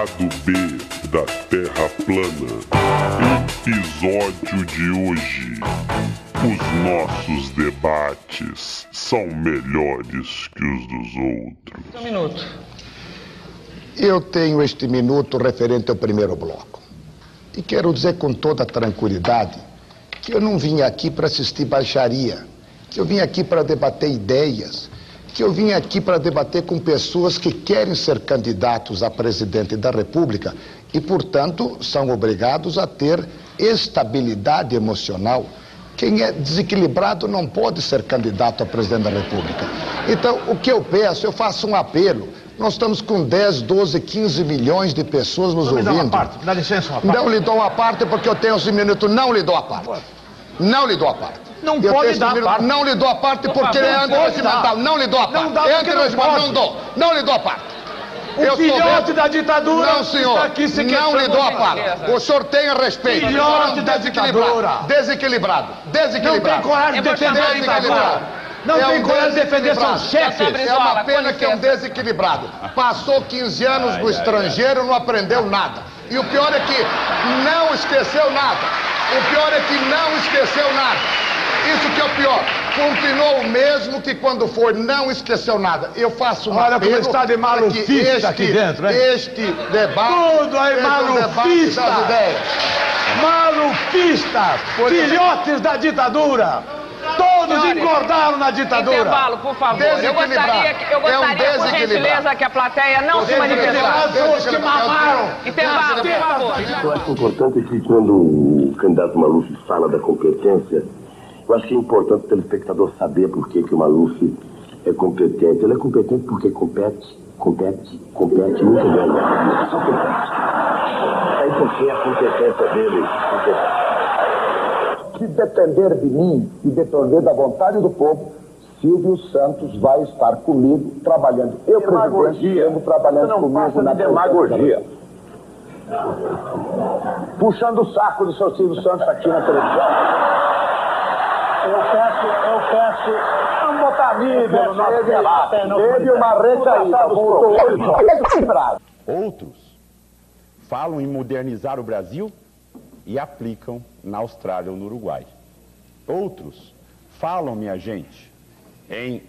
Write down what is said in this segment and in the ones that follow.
Lado B da Terra plana. Episódio de hoje. Os nossos debates são melhores que os dos outros. Um minuto. Eu tenho este minuto referente ao primeiro bloco. E quero dizer com toda tranquilidade que eu não vim aqui para assistir baixaria, que eu vim aqui para debater ideias, que eu vim aqui para debater com pessoas que querem ser candidatos a presidente da República e, portanto, são obrigados a ter estabilidade emocional. Quem é desequilibrado não pode ser candidato a presidente da República. Então, o que eu peço, eu faço um apelo. Nós estamos com 10, 12, 15 milhões de pessoas nos Não me dá ouvindo. uma parte, dá licença uma parte. Não lhe dou uma parte porque eu tenho esse minuto. Não lhe dou a parte. Não lhe dou a parte. Não Eu pode dar a minuto. parte. Não lhe dou a parte Por porque favor, é não antirregimental. Não lhe dou a parte. Não dá é não antirregimental. Não dou. Não lhe dou a parte. O Eu filhote da ditadura Não, senhor. está aqui se não lhe dou a parte. O senhor tenha respeito. Filhote é um da desequilibrado. ditadura. Desequilibrado. Não Desequilibrado. tem coragem de vou defender a ele ditadura. Não É tem um coragem de defender seus chefes. É uma pena que é um desequilibrado. Passou 15 anos no estrangeiro, não aprendeu nada. E o pior é que não esqueceu nada. O pior é que não esqueceu nada. Isso que é o pior. Continuou o mesmo que quando foi, não esqueceu nada. Eu faço um Olha como está de que malufista este, aqui dentro, hein? Este debate Tudo aí um debate malufista. ideias. Malufistas, filhotes da ditadura. Todos Senhores, engordaram na ditadura. Intervalo, por favor. Eu gostaria, que- eu É um gostaria por gentileza, que a plateia não se manifestasse. Que mamaram. Intervalo, por favor. Eu acho importante que quando o candidato Maluf fala da competência, eu acho que é importante o telespectador saber por que, que o Maluf é competente. Ele é competente porque compete, compete, compete muito bem. Só compete. Aí porque a competência dele. Se depender de mim e depender da vontade do povo, Silvio Santos vai estar comigo trabalhando. Eu, presidente, Demagogia. estamos trabalhando Você não comigo passa na de demagogia. Puxando o saco do seu Silvio Santos aqui na televisão. Eu peço, eu peço. Vamos botar mídia no nosso debate. Teve uma recaída, voltou equilibrado. Outros falam em modernizar o Brasil e aplicam na Austrália ou no Uruguai. Outros falam, minha gente, em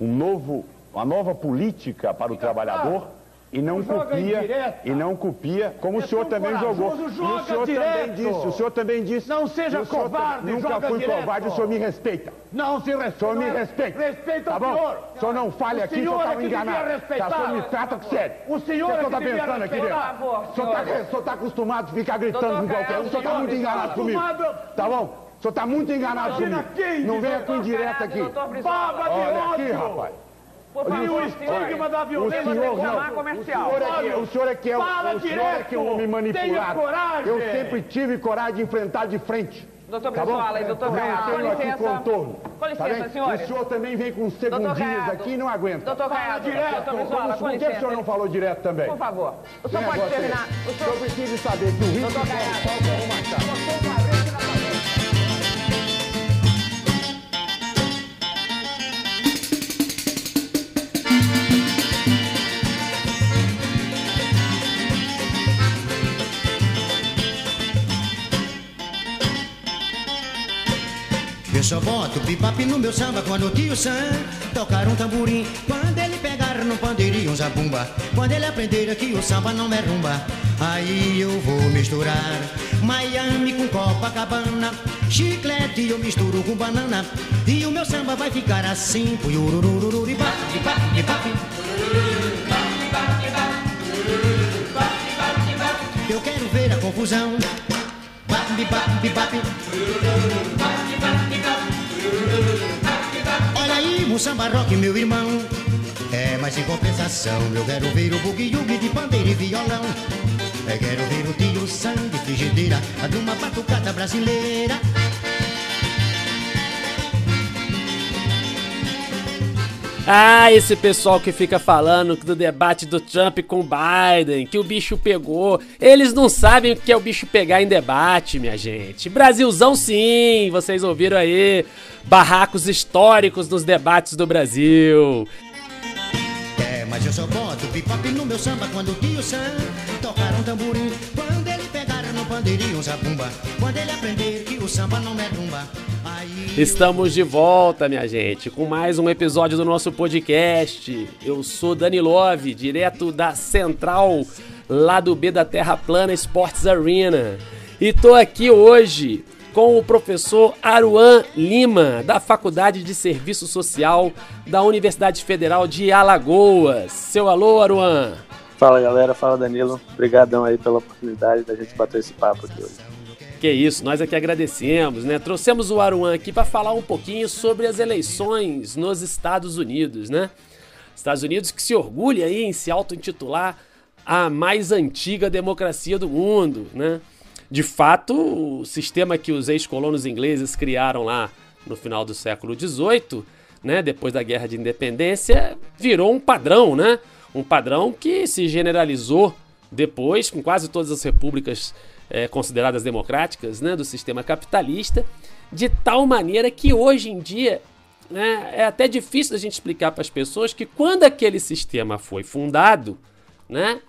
um novo, uma nova política para o trabalhador e não Joga copia e não copia, como É o senhor também jogou. E o senhor também direto. disse, o senhor também disse. Não seja o senhor covarde, Nunca joga fui direto. covarde, o senhor me respeita. Não se O respeita. senhor me respeita. Respeita tá o bom? senhor. O senhor não fale O aqui, o senhor é está que devia enganado. Tá, o senhor me trata com sério. O senhor é o que devia pensando aqui dentro? O senhor está o tá acostumado a ficar gritando com qualquer um. O senhor está muito enganado comigo. acostumado. Tá bom? O senhor está muito enganado comigo. Não venha com indireta aqui. Baba de Olha aqui, ódio. rapaz. Por E o favor, estigma senhores. da O violência senhor Vamos não. reclamar comercial. O senhor é que, o senhor é que é, o- Fala o senhor é que é um homem manipulado. Coragem. Eu sempre tive coragem de enfrentar de frente. Doutor Tá? Brizola e doutor Caiado, com licença. contorno. Com licença, tá senhores. O senhor também vem com segundinhas Caiado. aqui e não aguenta. Doutor Caiado, direto. doutor Brizola, com por que o licença. senhor não falou direto também? Por favor. O senhor Que pode é terminar. O O senhor senhor... precisa saber que o risco Doutor Caiado. assalto é uma chave. Eu só boto bebop no meu samba quando o tio Sam tocar um tamborim. Quando ele pegar no pandeirinho um zabumba. Quando ele aprender que o samba não é rumba. Aí eu vou misturar Miami com Copacabana. Chiclete eu misturo com banana. E o meu samba vai ficar assim. Eu quero ver a confusão. Bap, bap, bap. Aí, um samba rock, meu irmão. É, mas em compensação, eu quero ver o bugue-yugue de pandeiro e violão. Eu quero ver o tio Sam de frigideira, de uma batucada brasileira. Ah, esse pessoal que fica falando do debate do Trump com Biden, que o bicho pegou. Eles não sabem o que é o bicho pegar em debate, minha gente. Brasilzão sim, vocês ouviram aí. Barracos históricos dos debates do Brasil. É, mas eu só boto no meu samba quando o tio Sam tocar um tamborim. Quando pandeirinho. Quando ele aprender que o samba não é rumba. Estamos de volta, minha gente, com mais um episódio do nosso podcast. Eu sou Dani Love, direto da Central, lá do B da Terra Plana Sports Arena. E tô aqui hoje com o professor Aruan Lima, da Faculdade de Serviço Social da Universidade Federal de Alagoas. Seu alô, Aruan. Fala galera, fala Danilo. Obrigadão aí pela oportunidade da gente bater esse papo aqui hoje. Que isso, nós aqui agradecemos, né? Trouxemos o Aruan aqui para falar um pouquinho sobre as eleições nos Estados Unidos, né? Estados Unidos que se orgulha aí em se auto-intitular a mais antiga democracia do mundo, né? De fato, o sistema que os ex-colonos ingleses criaram lá no final do século XVIII, né, depois da Guerra de Independência, virou um padrão, né? Um padrão que se generalizou depois com quase todas as repúblicas é, consideradas democráticas né, do sistema capitalista, de tal maneira que hoje em dia né, é até difícil a gente explicar para as pessoas que quando aquele sistema foi fundado, né,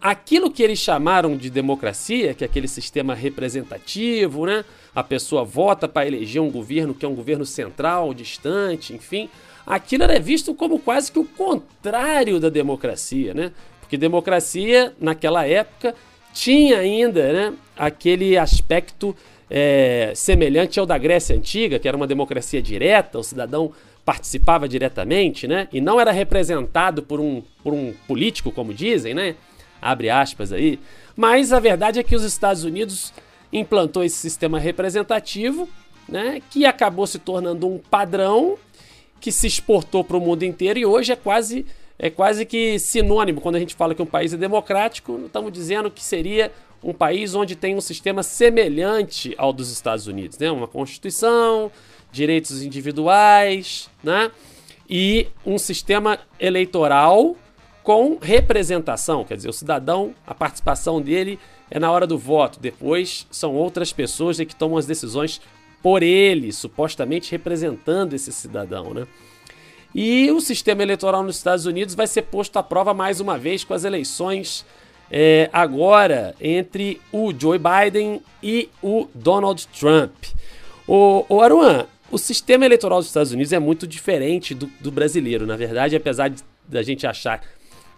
aquilo que eles chamaram de democracia, que é aquele sistema representativo, né, a pessoa vota para eleger um governo que é um governo central, distante, enfim, aquilo era visto como quase que o contrário da democracia, né? Porque democracia, naquela época, tinha ainda né, aquele aspecto é, semelhante ao da Grécia Antiga, que era uma democracia direta, o cidadão participava diretamente, né? E não era representado por um, por um político, como dizem, né? Abre aspas aí. Mas a verdade é que os Estados Unidos implantou esse sistema representativo, né? Que acabou se tornando um padrão que se exportou para o mundo inteiro e hoje é quase é quase que sinônimo quando a gente fala que um país é democrático, estamos dizendo que seria um país onde tem um sistema semelhante ao dos Estados Unidos, né? Uma constituição, direitos individuais, né? E um sistema eleitoral com representação, quer dizer, o cidadão, a participação dele é na hora do voto, depois são outras pessoas que tomam as decisões por ele, supostamente representando esse cidadão, né? E o sistema eleitoral nos Estados Unidos vai ser posto à prova mais uma vez com as eleições é, agora entre o Joe Biden e o Donald Trump. O, o Aruan, o sistema eleitoral dos Estados Unidos é muito diferente do, do brasileiro. Na verdade, apesar de, da gente achar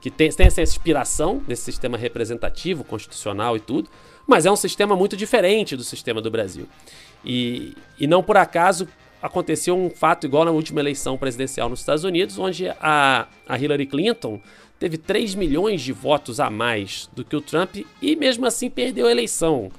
que tem, tem essa inspiração desse sistema representativo, constitucional e tudo, mas é um sistema muito diferente do sistema do Brasil. E, e não por acaso aconteceu um fato igual na última eleição presidencial nos Estados Unidos, onde a, a Hillary Clinton teve 3 milhões de votos a mais do que o Trump e mesmo assim perdeu a eleição.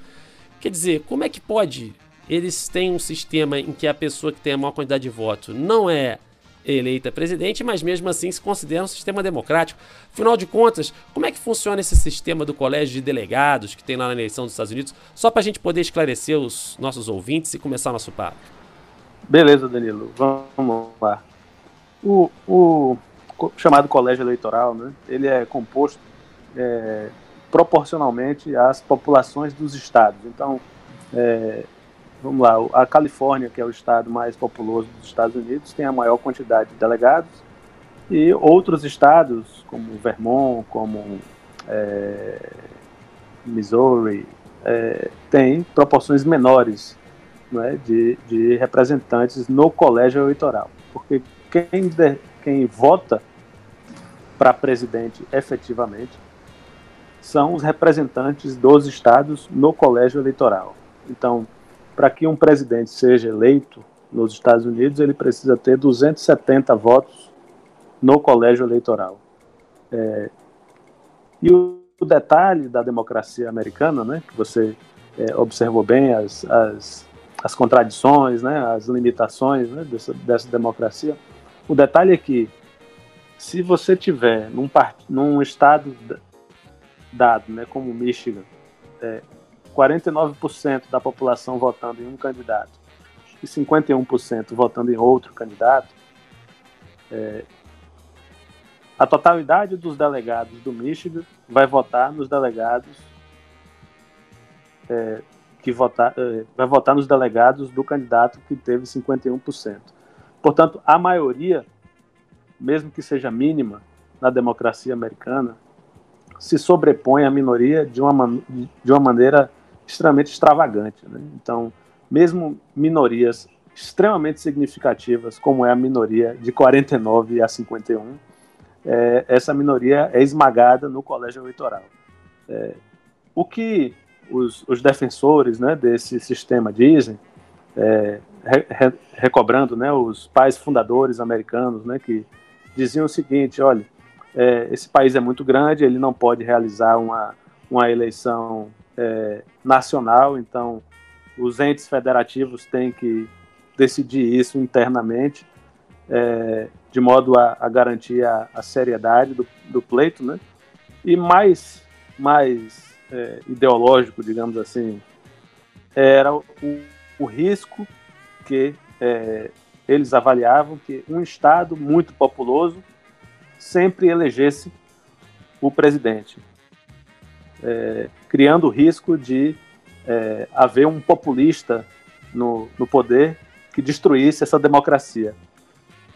Quer dizer, como é que pode? Eles têm um sistema em que a pessoa que tem a maior quantidade de votos não é eleita presidente, mas mesmo assim se considera um sistema democrático. Afinal de contas, como é que funciona esse sistema do colégio de delegados que tem lá na eleição dos Estados Unidos? Só para a gente poder esclarecer os nossos ouvintes e começar nosso papo. Beleza, Danilo, vamos lá. O, o chamado colégio eleitoral, né, ele é composto é, proporcionalmente às populações dos estados. Então, é, vamos lá, a Califórnia, que é o estado mais populoso dos Estados Unidos, tem a maior quantidade de delegados, e outros estados, como Vermont, como é, Missouri, é, têm proporções menores né, de, de, representantes no colégio eleitoral. Porque quem, de, quem vota para presidente efetivamente são os representantes dos estados no colégio eleitoral. Então, para que um presidente seja eleito nos Estados Unidos, ele precisa ter 270 votos no colégio eleitoral. É, e o, o, detalhe da democracia americana, né, que você é, observou bem as, as as contradições, né, as limitações né, dessa, dessa democracia. O detalhe é que, se você tiver num, part... num estado dado, né, como Michigan, é, 49% da população votando em um candidato e 51% votando em outro candidato, é, a totalidade dos delegados do Michigan vai votar nos delegados é, que votar, eh, vai votar nos delegados do candidato que teve 51%. Portanto, a maioria, mesmo que seja mínima, na democracia americana se sobrepõe à minoria de uma, de uma maneira extremamente extravagante. Né? Então, mesmo minorias extremamente significativas, como é a minoria de 49 a 51, é, essa minoria é esmagada no colégio eleitoral. É, o que os, os, defensores né, desse sistema dizem, é, re, recobrando né, os pais fundadores americanos, né, que diziam o seguinte: olha, é, esse país é muito grande, ele não pode realizar uma, uma eleição é, nacional, então os entes federativos têm que decidir isso internamente, é, de modo a, a garantir a, a seriedade do, do, pleito, né? E mais, mais é, ideológico, digamos assim, era o, o risco que é, eles avaliavam que um Estado muito populoso sempre elegesse o presidente, é, criando o risco de é, haver um populista no, no poder que destruísse essa democracia.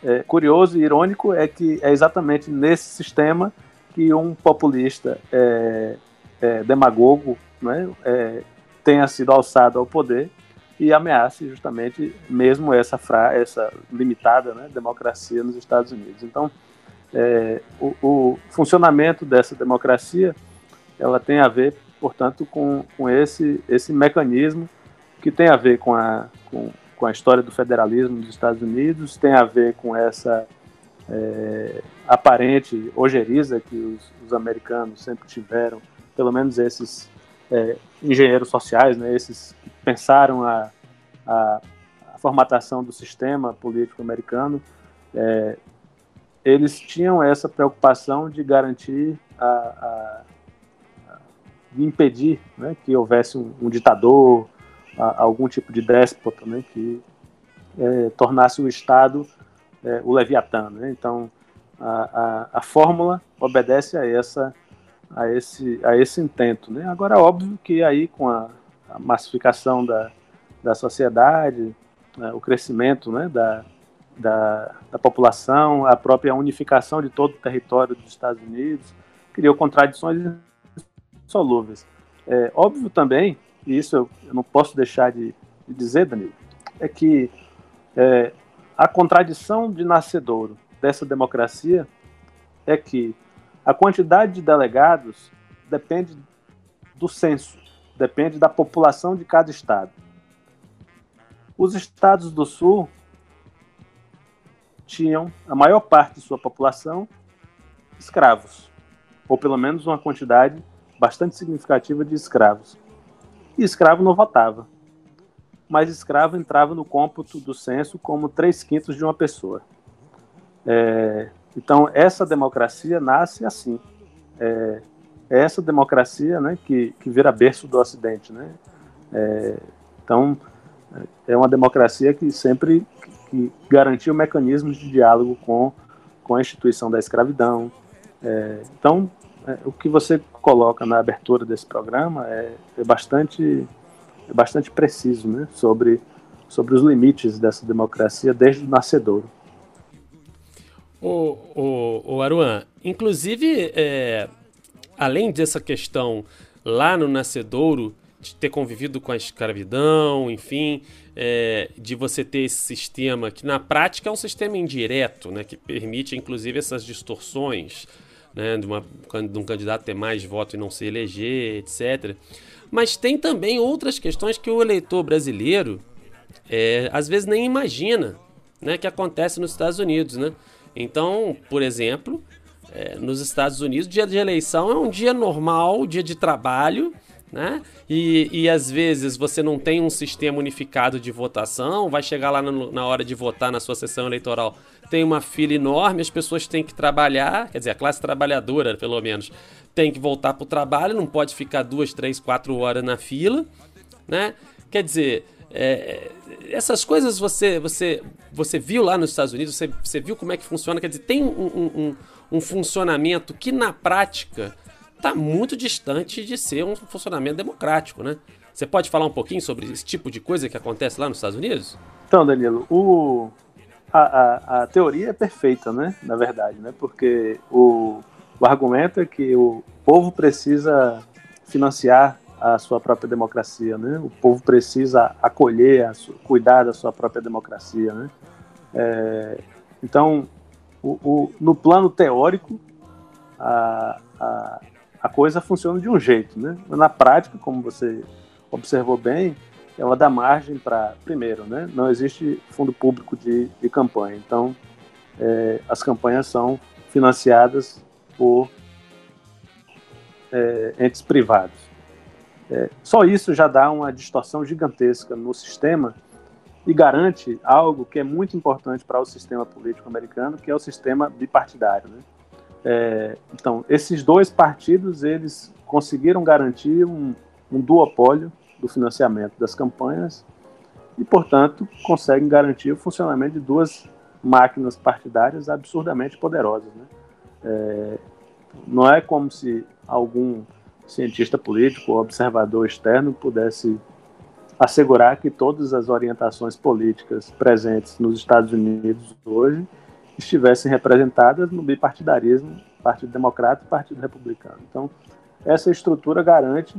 É, curioso e irônico é que é exatamente nesse sistema que um populista é, é, demagogo né, é, tenha sido alçado ao poder e ameace justamente mesmo essa, essa limitada né, democracia nos Estados Unidos. Então, é, o, o, funcionamento dessa democracia ela tem a ver, portanto, com, com esse, esse mecanismo que tem a ver com a, com, com a história do federalismo dos Estados Unidos, tem a ver com essa é, aparente ojeriza que os, os, americanos sempre tiveram, pelo menos esses é, engenheiros sociais, né, esses que pensaram a, a, a formatação do sistema político americano, é, eles tinham essa preocupação de garantir a, impedir né, que houvesse um, um ditador, a, algum tipo de déspota né, que é, tornasse o Estado é, o Leviatã. Né? Então, a, a, a, fórmula obedece a, essa, a, esse, a esse intento. Né? Agora, óbvio que aí com a, a massificação da, da sociedade, né, o crescimento né, da, da, da, população, a própria unificação de todo o território dos Estados Unidos, criou contradições insolúveis. É óbvio também e isso eu, eu não posso deixar de, de, dizer, Danilo, é que é, a contradição de nascedouro dessa democracia é que a quantidade de delegados depende do censo, depende da população de cada estado. Os estados do sul tinham a maior parte de sua população escravos, ou pelo menos uma quantidade bastante significativa de escravos e escravo não votava. Mas escravo entrava no cômputo do censo como três quintos de uma pessoa. É, então, essa democracia nasce assim. É, é essa democracia né, que, que vira berço do Ocidente. Né? É, então, é uma democracia que sempre que garantiu mecanismos de diálogo com, com a instituição da escravidão. É, então, é, o que você coloca na abertura desse programa é, é, bastante, é bastante preciso né, sobre, sobre os limites dessa democracia desde o nascedouro. O, o, o Aruan, inclusive, é, além dessa questão lá no nascedouro, de ter convivido com a escravidão, enfim, é, de você ter esse sistema que na prática é um sistema indireto, né, que permite inclusive essas distorções né, de, uma, de um candidato ter mais votos e não se eleger, etc. Mas tem também outras questões que o eleitor brasileiro é, às vezes nem imagina né, que acontece nos Estados Unidos. Né? Então, por exemplo, é, nos Estados Unidos, dia de eleição é um dia normal, dia de trabalho, né? E, e às vezes você não tem um sistema unificado de votação, vai chegar lá no, na hora de votar na sua sessão eleitoral, tem uma fila enorme, as pessoas têm que trabalhar, quer dizer, a classe trabalhadora, pelo menos, tem que voltar para o trabalho, não pode ficar duas, três, quatro horas na fila, né? Quer dizer, é, essas coisas você, você, você viu lá nos Estados Unidos, você, você viu como é que funciona, quer dizer, tem um, um, um funcionamento que na prática está muito distante de ser um funcionamento democrático, né? Você pode falar um pouquinho sobre esse tipo de coisa que acontece lá nos Estados Unidos? Então, Danilo, o, a, a, a, teoria é perfeita, né? Na verdade, né? Porque o, o argumento é que o povo precisa financiar a sua própria democracia, né? O povo precisa acolher, cuidar da sua própria democracia, né? É, então, o, o, no plano teórico, a, a, a, coisa funciona de um jeito, né? Na prática, como você observou bem, ela dá margem para, primeiro, né? Não existe fundo público de, de campanha, então é, as campanhas são financiadas por é, entes privados. É, só isso já dá uma distorção gigantesca no sistema e garante algo que é muito importante para o sistema político americano, que é o sistema bipartidário. Né? É, então, esses dois partidos eles conseguiram garantir um, um duopólio do financiamento das campanhas e, portanto, conseguem garantir o funcionamento de duas máquinas partidárias absurdamente poderosas. Né? É, não é como se algum cientista político ou observador externo pudesse assegurar que todas as orientações políticas presentes nos Estados Unidos hoje estivessem representadas no bipartidarismo, Partido Democrata e Partido Republicano. Então, essa estrutura garante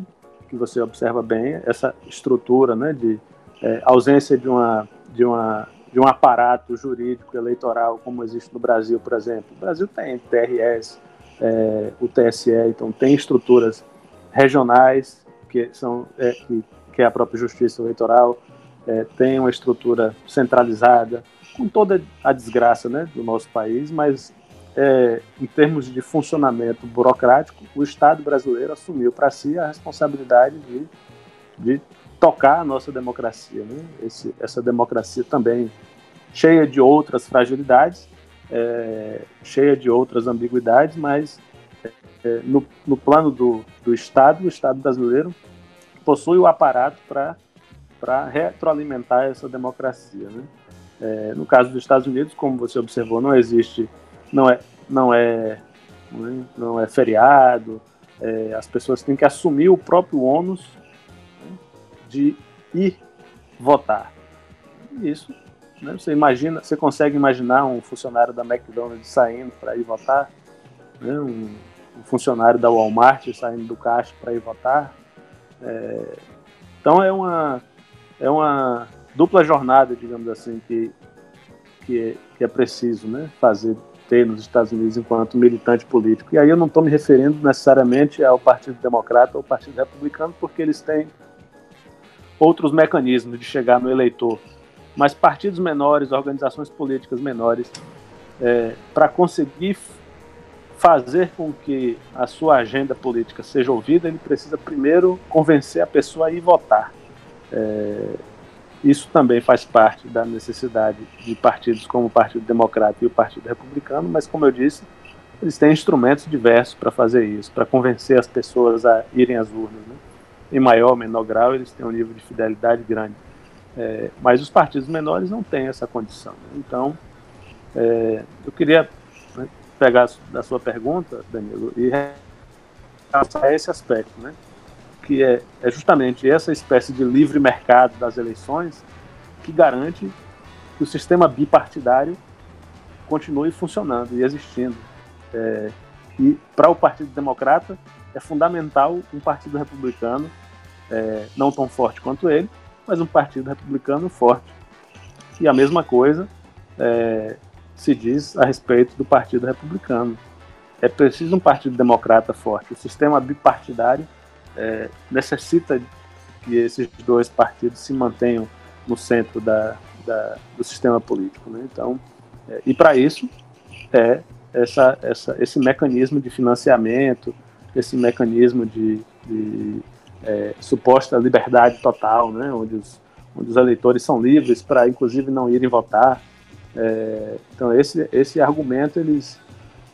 que você observa bem essa estrutura, né, de é, ausência de uma de uma de um aparato jurídico eleitoral como existe no Brasil, por exemplo. O Brasil tem TRS, é, o TSE, então tem estruturas regionais, que, são, é, que, que é a própria Justiça Eleitoral, é, tem uma estrutura centralizada, com toda a desgraça né, do nosso país, mas é, em termos de funcionamento burocrático, o Estado brasileiro assumiu para si a responsabilidade de, de tocar a nossa democracia. Né? Esse, essa democracia também cheia de outras fragilidades, é, cheia de outras ambiguidades, mas é, no, no, plano do, do Estado, o Estado brasileiro possui o aparato para retroalimentar essa democracia. Né? É, no caso dos Estados Unidos, como você observou, não existe, não é, não é, não é, é feriado, é, as pessoas têm que assumir o próprio ônus né, de ir votar. Isso, né, você imagina, você consegue imaginar um funcionário da McDonald's saindo para ir votar, né, um, um funcionário da Walmart saindo do caixa para ir votar. É, então é uma, é uma dupla jornada, digamos assim, que, que, é, que é preciso né, fazer, ter nos Estados Unidos enquanto militante político. E aí eu não estou me referindo necessariamente ao Partido Democrata ou ao Partido Republicano, porque eles têm outros mecanismos de chegar no eleitor. Mas partidos menores, organizações políticas menores, é, para conseguir fazer com que a sua agenda política seja ouvida, ele precisa primeiro convencer a pessoa a ir votar. É, isso também faz parte da necessidade de partidos como o Partido Democrata e o Partido Republicano, mas, como eu disse, eles têm instrumentos diversos para fazer isso, para convencer as pessoas a irem às urnas. Né? Em maior ou menor grau, eles têm um nível de fidelidade grande. É, mas os partidos menores não têm essa condição. Né? Então, é, eu queria pegar da sua pergunta, Danilo, e passar esse aspecto, né? Que é, é justamente essa espécie de livre mercado das eleições que garante que o sistema bipartidário continue funcionando e existindo. É, e para o Partido Democrata é fundamental um partido republicano é, não tão forte quanto ele, mas um partido republicano forte. E a mesma coisa é, se diz a respeito do Partido Republicano. É preciso um Partido Democrata forte. O sistema bipartidário é, necessita que esses dois partidos se mantenham no centro da, da do sistema político. Né? Então, é, e para isso é essa, essa, esse mecanismo de financiamento, esse mecanismo de, de é, suposta liberdade total, né? onde, os, onde os eleitores são livres para, inclusive, não irem votar. É, então esse, esse argumento eles,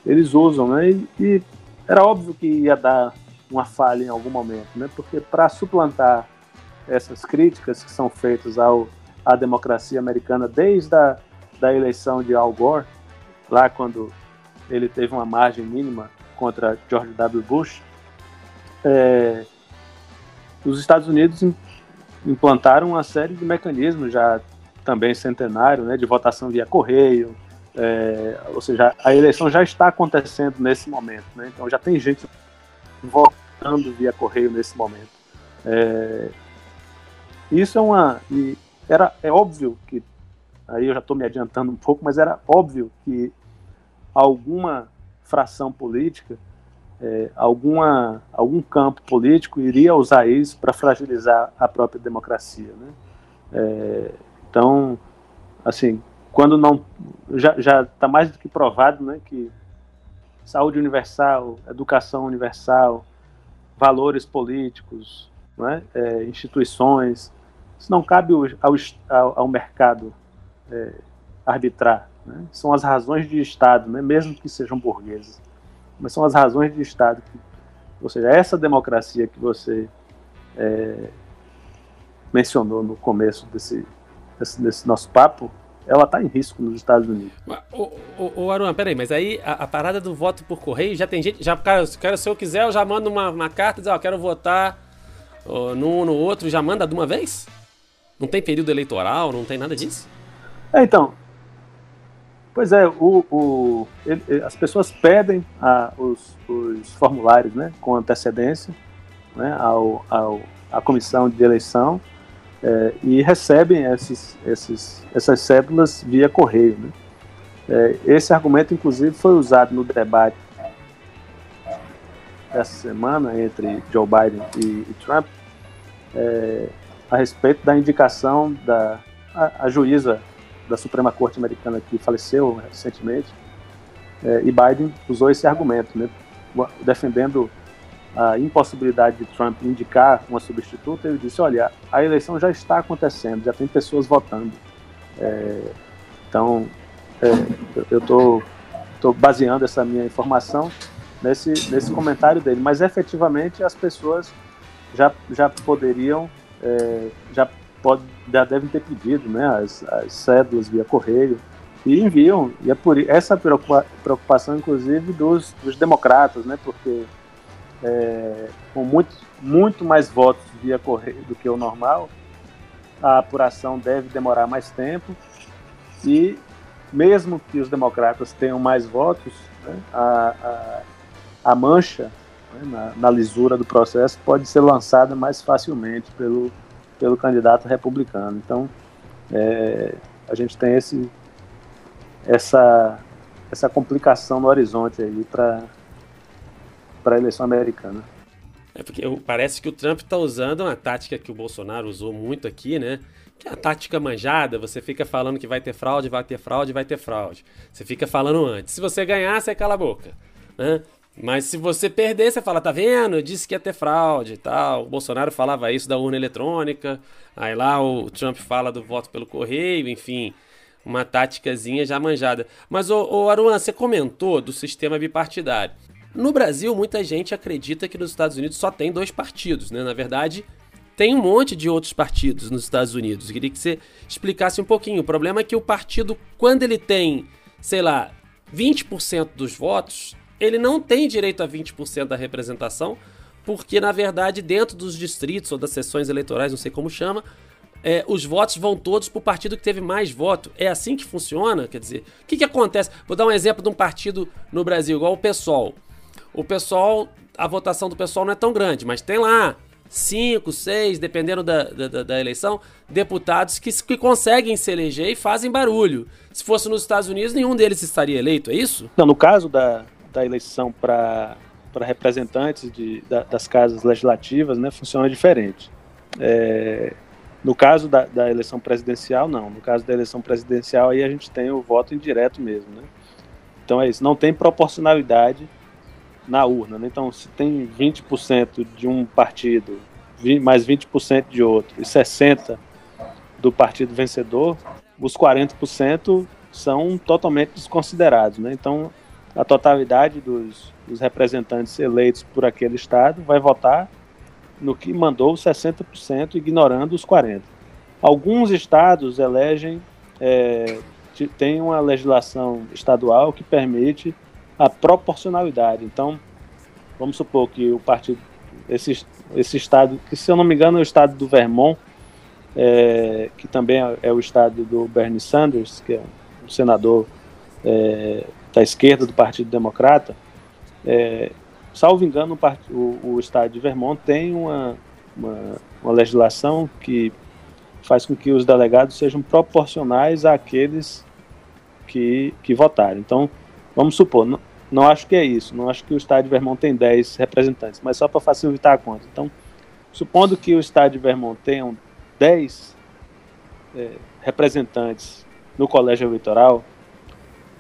eles usam, né? E, e, era óbvio que ia dar uma falha em algum momento, né? Porque para suplantar essas críticas que são feitas ao, à democracia americana desde a da eleição de Al Gore, lá quando ele teve uma margem mínima contra George W. Bush, é, os Estados Unidos implantaram uma série de mecanismos já também centenário, né, de votação via correio, é, ou seja, a eleição já está acontecendo nesse momento, né, então já tem gente votando via correio nesse momento. É, isso é uma. Era, é óbvio que. Aí eu já estou me adiantando um pouco, mas era óbvio que alguma fração política, é, alguma, algum campo político iria usar isso para fragilizar a própria democracia. Né? É, então, assim, quando não. Já está mais do que provado né, que saúde universal, educação universal, valores políticos, né, é, instituições, isso não cabe ao, ao, ao mercado é, arbitrar. Né? São as razões de Estado, né? mesmo que sejam burgueses. Mas são as razões de Estado. Que, ou seja, essa democracia que você é, mencionou no começo desse, desse, desse nosso papo, ela está em risco nos Estados Unidos. Ô, ô, ô Aruan, peraí, mas aí a, a, parada do voto por correio já tem gente. Já, cara, cara se eu quiser, eu já mando uma, uma carta e diz, ó, quero votar ó, num no outro, já manda de uma vez? Não tem período eleitoral, não tem nada disso? É, então, Pois é, o, o ele, as pessoas pedem a, os, os, formulários né, com antecedência né, ao, ao, à comissão de eleição é, e recebem esses, esses, essas cédulas via correio. Né. É, esse argumento, inclusive, foi usado no debate dessa semana entre Joe Biden e, e Trump é, a respeito da indicação da a, a juíza da Suprema Corte Americana que faleceu recentemente, é, e Biden usou esse argumento, né, defendendo a impossibilidade de Trump indicar uma substituta, ele disse, olha, a eleição já está acontecendo, já tem pessoas votando. É, então, é, eu estou baseando essa minha informação nesse, nesse comentário dele, mas efetivamente as pessoas já, já poderiam, é, já pode, já devem ter pedido né, as, as cédulas via correio e enviam. E é por essa preocupação, inclusive, dos, dos democratas, né, porque é, com muito, muito mais votos via correio do que o normal, a apuração deve demorar mais tempo e mesmo que os democratas tenham mais votos, né, a, a, a, mancha né, na, na lisura do processo pode ser lançada mais facilmente pelo, pelo candidato republicano. Então, é, a gente tem esse, essa, essa complicação no horizonte aí para a eleição americana. É porque parece que o Trump está usando uma tática que o Bolsonaro usou muito aqui, né? Que é a tática manjada, você fica falando que vai ter fraude, vai ter fraude, vai ter fraude. Você fica falando antes. Se você ganhar, você cala a boca. Né? Mas se você perder, você fala, tá vendo? Eu disse que ia ter fraude e tal. O Bolsonaro falava isso da urna eletrônica. Aí lá o Trump fala do voto pelo correio, enfim. Uma táticazinha já manjada. Mas, ô Aruan, você comentou do sistema bipartidário. No Brasil, muita gente acredita que nos Estados Unidos só tem dois partidos, né? Na verdade, tem um monte de outros partidos nos Estados Unidos. Eu queria que você explicasse um pouquinho. O problema é que o partido, quando ele tem, sei lá, 20% dos votos, ele não tem direito a 20% da representação, porque na verdade dentro dos distritos ou das sessões eleitorais, não sei como chama, é, os votos vão todos para o partido que teve mais voto. É assim que funciona? Quer dizer, o que, que acontece? Vou dar um exemplo de um partido no Brasil, igual o PSOL. O PSOL, a votação do PSOL não é tão grande, mas tem lá cinco, seis, dependendo da, da, da eleição, deputados que, que conseguem se eleger e fazem barulho. Se fosse nos Estados Unidos, nenhum deles estaria eleito, é isso? Não, no caso da, da eleição para representantes de, da, das casas legislativas né, funciona diferente. É, no caso da, da, eleição presidencial, não. No caso da eleição presidencial, aí a gente tem o voto indireto mesmo. Né? Então é isso, não tem proporcionalidade na urna. Né? Então, se tem 20% de um partido, mais 20% de outro, e 60% do partido vencedor, os 40% são totalmente desconsiderados. Né? Então, a totalidade dos, dos representantes eleitos por aquele estado vai votar no que mandou 60%, ignorando os 40%. Alguns estados elegem, é, tem uma legislação estadual que permite a proporcionalidade. Então, vamos supor que o partido, esse, esse estado, que se eu não me engano é o estado do Vermont, é, que também é, é, o estado do Bernie Sanders, que é um senador é, da esquerda do Partido Democrata, é, salvo engano, o, o, estado de Vermont tem uma, uma, uma, legislação que faz com que os delegados sejam proporcionais àqueles que, que votaram. Então, vamos supor, não, acho que é isso, não acho que o estado de Vermont tem 10 representantes, mas só para facilitar a conta. Então, supondo que o estado de Vermont tenha 10 é, representantes no colégio eleitoral,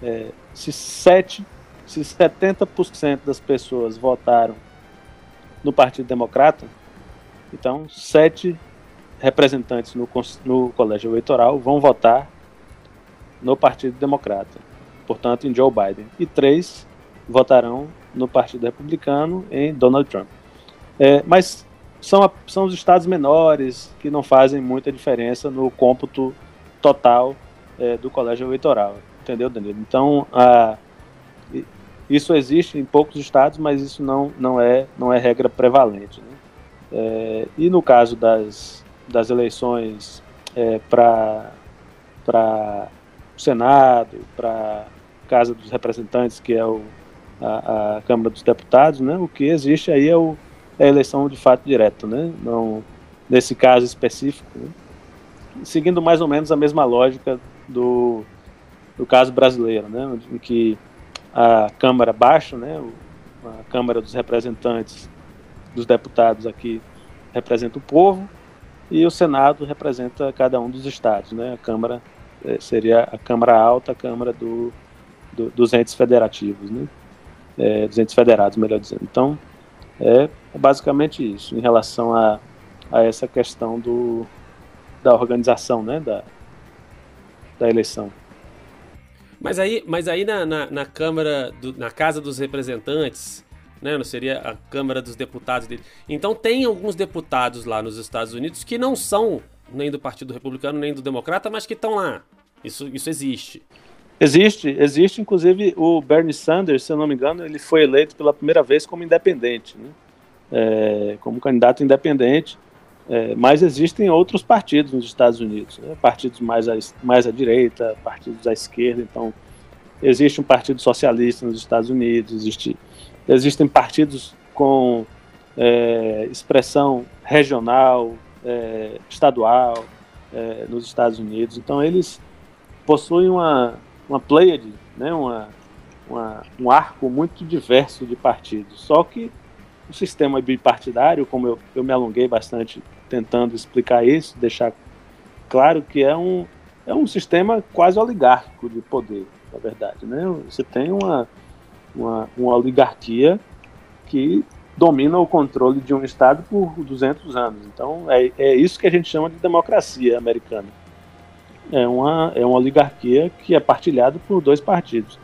é, se, 7, se 70% das pessoas votaram no Partido Democrata, então sete representantes no, no colégio eleitoral vão votar no Partido Democrata, portanto em Joe Biden, e três votarão no Partido Republicano em Donald Trump. É, mas são, são os estados menores que não fazem muita diferença no cômputo total é, do colégio eleitoral. Entendeu, Danilo? Então, a, isso existe em poucos estados, mas isso não, não, é, não é regra prevalente. Né? É, e no caso das, das eleições é, para o Senado, para Casa dos Representantes, que é o, a, a, Câmara dos Deputados, né? o que existe aí é, o, é a eleição de fato direto, né? não, nesse caso específico. Né? Seguindo mais ou menos a mesma lógica do, do caso brasileiro, né, em que a Câmara baixa, né, a Câmara dos Representantes dos deputados aqui representa o povo e o Senado representa cada um dos estados, né? A Câmara eh, seria a Câmara Alta, a Câmara do, do dos entes federativos, né? É, dos entes federados, melhor dizendo. Então, é basicamente isso em relação a, a essa questão do, da organização, né? Da, da eleição. Mas aí, mas aí na, na, na Câmara, do, na Casa dos Representantes, né, não seria a Câmara dos Deputados dele. Então tem alguns deputados lá nos Estados Unidos que não são nem do Partido Republicano nem do Democrata, mas que estão lá. Isso, isso existe. Existe, existe. Inclusive o Bernie Sanders, se eu não me engano, ele foi eleito pela primeira vez como independente, né? é, como candidato independente. É, mas existem outros partidos nos Estados Unidos, né? partidos mais à, mais à direita, partidos à esquerda. Então, existe um partido socialista nos Estados Unidos, existe, existem partidos com é, expressão regional, é, estadual é, nos Estados Unidos. Então, eles possuem uma, uma pleiade, né? uma, uma, um arco muito diverso de partidos. Só que o sistema bipartidário, como eu, eu me alonguei bastante tentando explicar isso, deixar claro que é um, é um sistema quase oligárquico de poder, na verdade. Né? Você tem uma, uma, uma oligarquia que domina o controle de um Estado por 200 anos. Então, é, é isso que a gente chama de democracia americana. É uma, é uma oligarquia que é partilhada por dois partidos.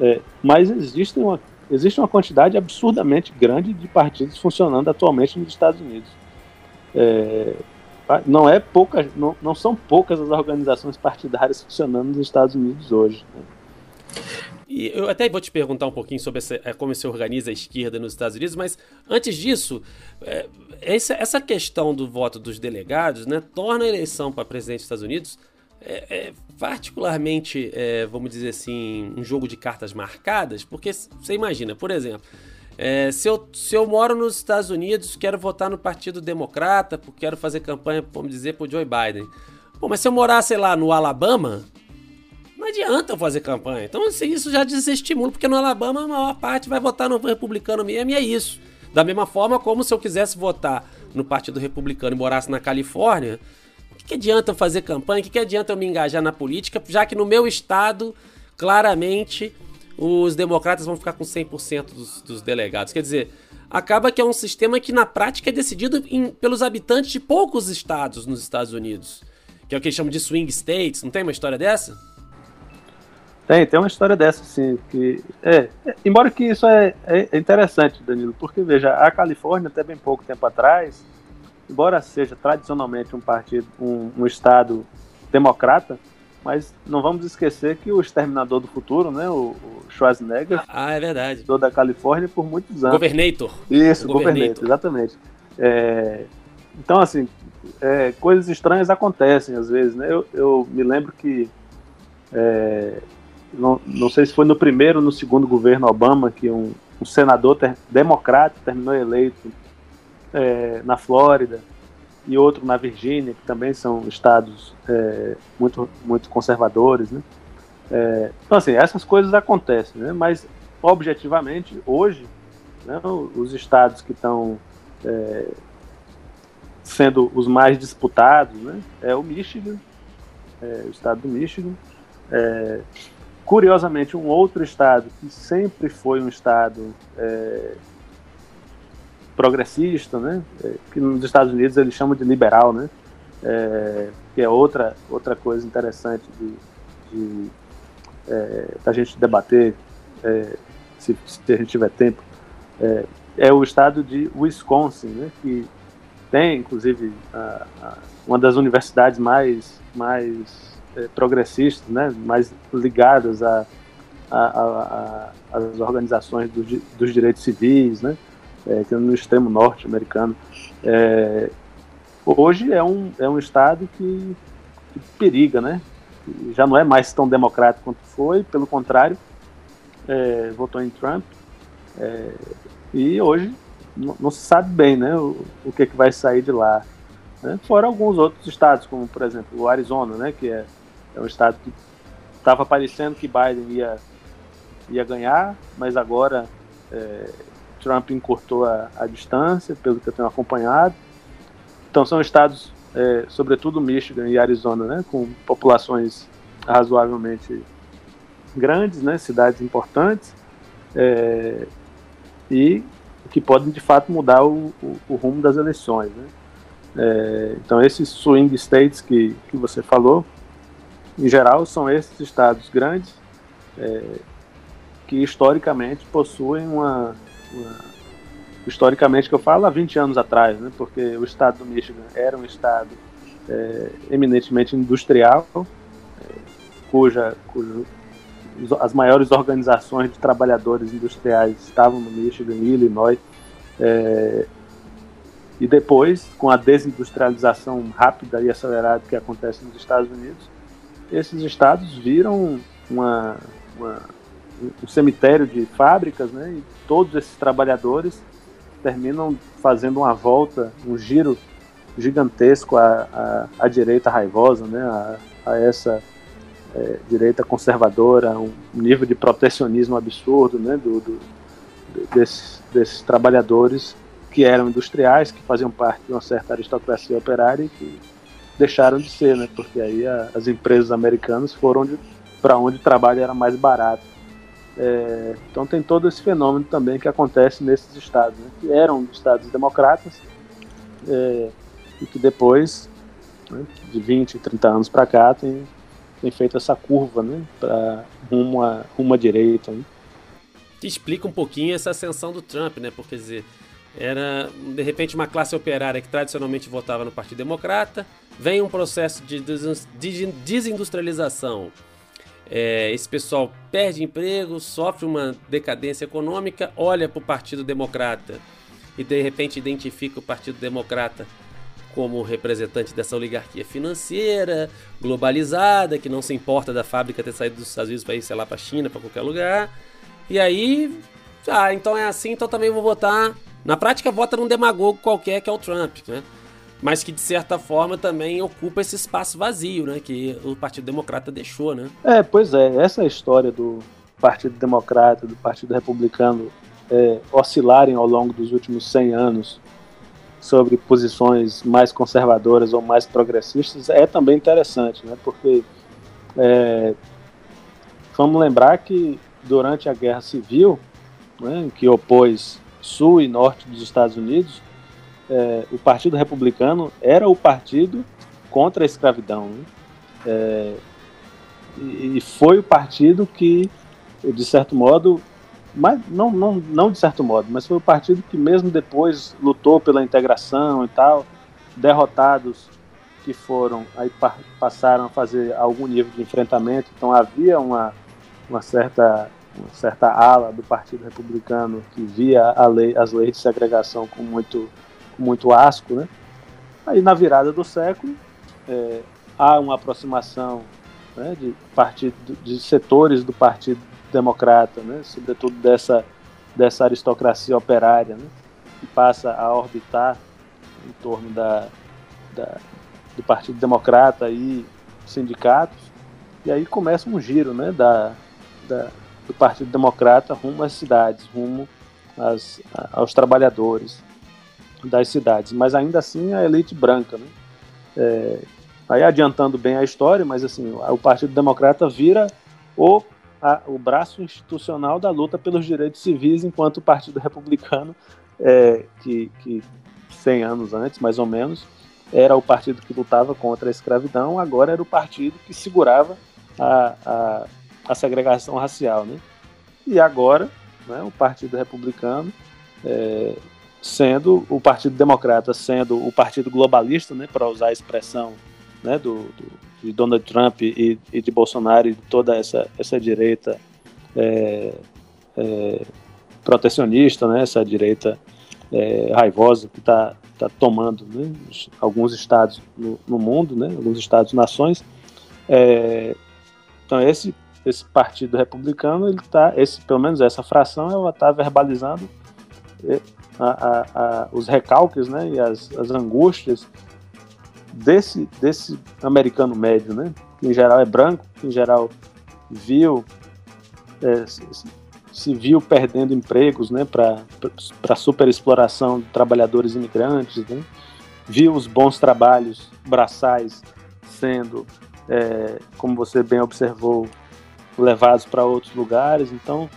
É, mas existe uma, existe uma quantidade absurdamente grande de partidos funcionando atualmente nos Estados Unidos. É, não é pouca, não, não são poucas as organizações partidárias funcionando nos Estados Unidos hoje. Né? E eu até vou te perguntar um pouquinho sobre essa, é, como se organiza a esquerda nos Estados Unidos, mas antes disso, é, essa, questão do voto dos delegados né, torna a eleição para presidente dos Estados Unidos é, é particularmente, é, vamos dizer assim, um jogo de cartas marcadas, porque você imagina, por exemplo, é, se, eu, se eu moro nos Estados Unidos, quero votar no Partido Democrata, porque quero fazer campanha, vamos dizer, pro Joe Biden. Bom, mas se eu morar, sei lá, no Alabama, não adianta eu fazer campanha. Então, assim, isso já desestimula, porque no Alabama a maior parte vai votar no republicano mesmo, e é isso. Da mesma forma como se eu quisesse votar no Partido Republicano e morasse na Califórnia, que, adianta eu fazer campanha? O que, que adianta eu me engajar na política, já que no meu estado, claramente, os democratas vão ficar com 100% dos, dos delegados. Quer dizer, acaba que é um sistema que na prática é decidido em, pelos habitantes de poucos estados nos Estados Unidos. Que é o que eles chamam de swing states. Não tem uma história dessa? Tem, tem uma história dessa, sim. Que, é, é embora que isso é, é, interessante, Danilo, porque veja, a Califórnia, até bem pouco tempo atrás, embora seja tradicionalmente um partido, um, um estado democrata, mas não vamos esquecer que o Exterminador do Futuro, né, o, Schwarzenegger, ah, é verdade, da Califórnia por muitos anos. Governator. Isso, o Governator, exatamente. É, então, assim, é, coisas estranhas acontecem às vezes, né? Eu, eu me lembro que, é, não, não sei se foi no primeiro ou no segundo governo Obama, que um, um senador ter, democrata terminou eleito é, na Flórida e outro na Virgínia, que também são estados é, muito, muito conservadores, né? É, então, assim, essas coisas acontecem, né? Mas, objetivamente, hoje, né, os estados que estão é, sendo os mais disputados, né, é o Michigan, é, o estado do Michigan. É, curiosamente, um outro estado que sempre foi um estado é, progressista, né, é, que nos Estados Unidos eles chamam de liberal, né, é, que é outra, outra coisa interessante de, de é, da gente debater, se, se, a gente tiver tempo, é o estado de Wisconsin, né, que tem, inclusive, a, a, uma das universidades mais, mais é, progressistas, né, mais ligadas a, a, as organizações do, dos direitos civis, né, é, é no extremo norte americano. É, hoje é um, é um estado que, que periga, né, já não é mais tão democrático quanto foi, pelo contrário, é, votou em Trump, é, e hoje não, se sabe bem né, o, o que, que vai sair de lá. Né? Fora alguns outros estados, como por exemplo o Arizona, né, que é, é um estado que estava parecendo que Biden ia, ia ganhar, mas agora é, Trump encurtou a, a, distância, pelo que eu tenho acompanhado. Então são estados, é, sobretudo Michigan e Arizona, né, com populações razoavelmente grandes, né, cidades importantes, é, e que podem de fato mudar o, o, o rumo das eleições. Né? É, então, esses swing states que, que você falou, em geral, são esses estados grandes é, que historicamente possuem uma, uma, Historicamente, que eu falo há 20 anos atrás, né? porque o estado do Michigan era um estado é, eminentemente industrial, é, cuja, cujo as maiores organizações de trabalhadores industriais estavam no Michigan e Illinois. É, e depois, com a desindustrialização rápida e acelerada que acontece nos Estados Unidos, esses estados viram uma, uma, um cemitério de fábricas, né? E todos esses trabalhadores terminam fazendo uma volta, um giro gigantesco à, à, à direita raivosa, né? A, a essa é, direita conservadora, um nível de protecionismo absurdo né, do, do desses, desses, trabalhadores que eram industriais, que faziam parte de uma certa aristocracia operária e que deixaram de ser, né, porque aí a, as empresas americanas foram para onde o trabalho era mais barato. É, então tem todo esse fenômeno também que acontece nesses estados, né, que eram estados democratas é, e que depois, né, de 20, 30 anos para cá, tem tem feito essa curva, né, para rumo à, rumo à direita. Né. Que explica um pouquinho essa ascensão do Trump, né? Porque dizer, era de repente uma classe operária que tradicionalmente votava no Partido Democrata, vem um processo de desindustrialização. É, esse pessoal perde emprego, sofre uma decadência econômica, olha para o Partido Democrata e de repente identifica o Partido Democrata como representante dessa oligarquia financeira, globalizada, que não se importa da fábrica ter saído dos Estados Unidos para ir, sei lá, para a China, para qualquer lugar. E aí, ah, então é assim, então também vou votar. Na prática, vota num demagogo qualquer que é o Trump, né? Mas que de certa forma também ocupa esse espaço vazio, né? Que o Partido Democrata deixou, né? É, pois é. Essa é a história do Partido Democrata, do Partido Republicano é, oscilarem ao longo dos últimos 100 anos sobre posições mais conservadoras ou mais progressistas é também interessante, né? Porque é, vamos lembrar que durante a Guerra Civil, né, que opôs sul e norte dos Estados Unidos, é, o Partido Republicano era o partido contra a escravidão. Né? É, e foi o partido que, de certo modo, mas não, não, não de certo modo, mas foi o partido que mesmo depois lutou pela integração e tal, derrotados que foram, aí passaram a fazer algum nível de enfrentamento, então havia uma, uma certa uma certa ala do Partido Republicano que via lei, as leis de segregação com muito, muito asco, né? Aí na virada do século é, há uma aproximação né, de partido, de setores do Partido Democrata, né, sobretudo dessa dessa aristocracia operária, né, que passa a orbitar em torno da, da, do Partido Democrata e sindicatos, e aí começa um giro né, da, da, do Partido Democrata rumo às cidades, rumo às, aos trabalhadores das cidades, mas ainda assim a elite branca. Né? É, aí adiantando bem a história, mas assim, o Partido Democrata vira o, a, o braço institucional da luta pelos direitos civis, enquanto o Partido Republicano, é, que, que 100 anos antes, mais ou menos, era o partido que lutava contra a escravidão, agora era o partido que segurava a, a, a segregação racial. Né? E agora, né, o Partido Republicano, é, sendo o Partido Democrata, sendo o partido globalista, né, para usar a expressão né, do, do, de Donald Trump e, e, de Bolsonaro e de toda essa, essa direita é, é, protecionista, né, essa direita é, raivosa que está tá tomando né, alguns estados no, no, mundo, né, alguns estados-nações. É, então esse esse partido republicano ele tá esse pelo menos essa fração ela está verbalizando é, a, a, a, os recalques né, e as, as angústias desse, desse americano médio, né, que em geral é branco, que em geral viu é, se viu perdendo empregos né, para a superexploração de trabalhadores imigrantes, né? viu os bons trabalhos braçais sendo, é, como você bem observou, levados para outros lugares. Então,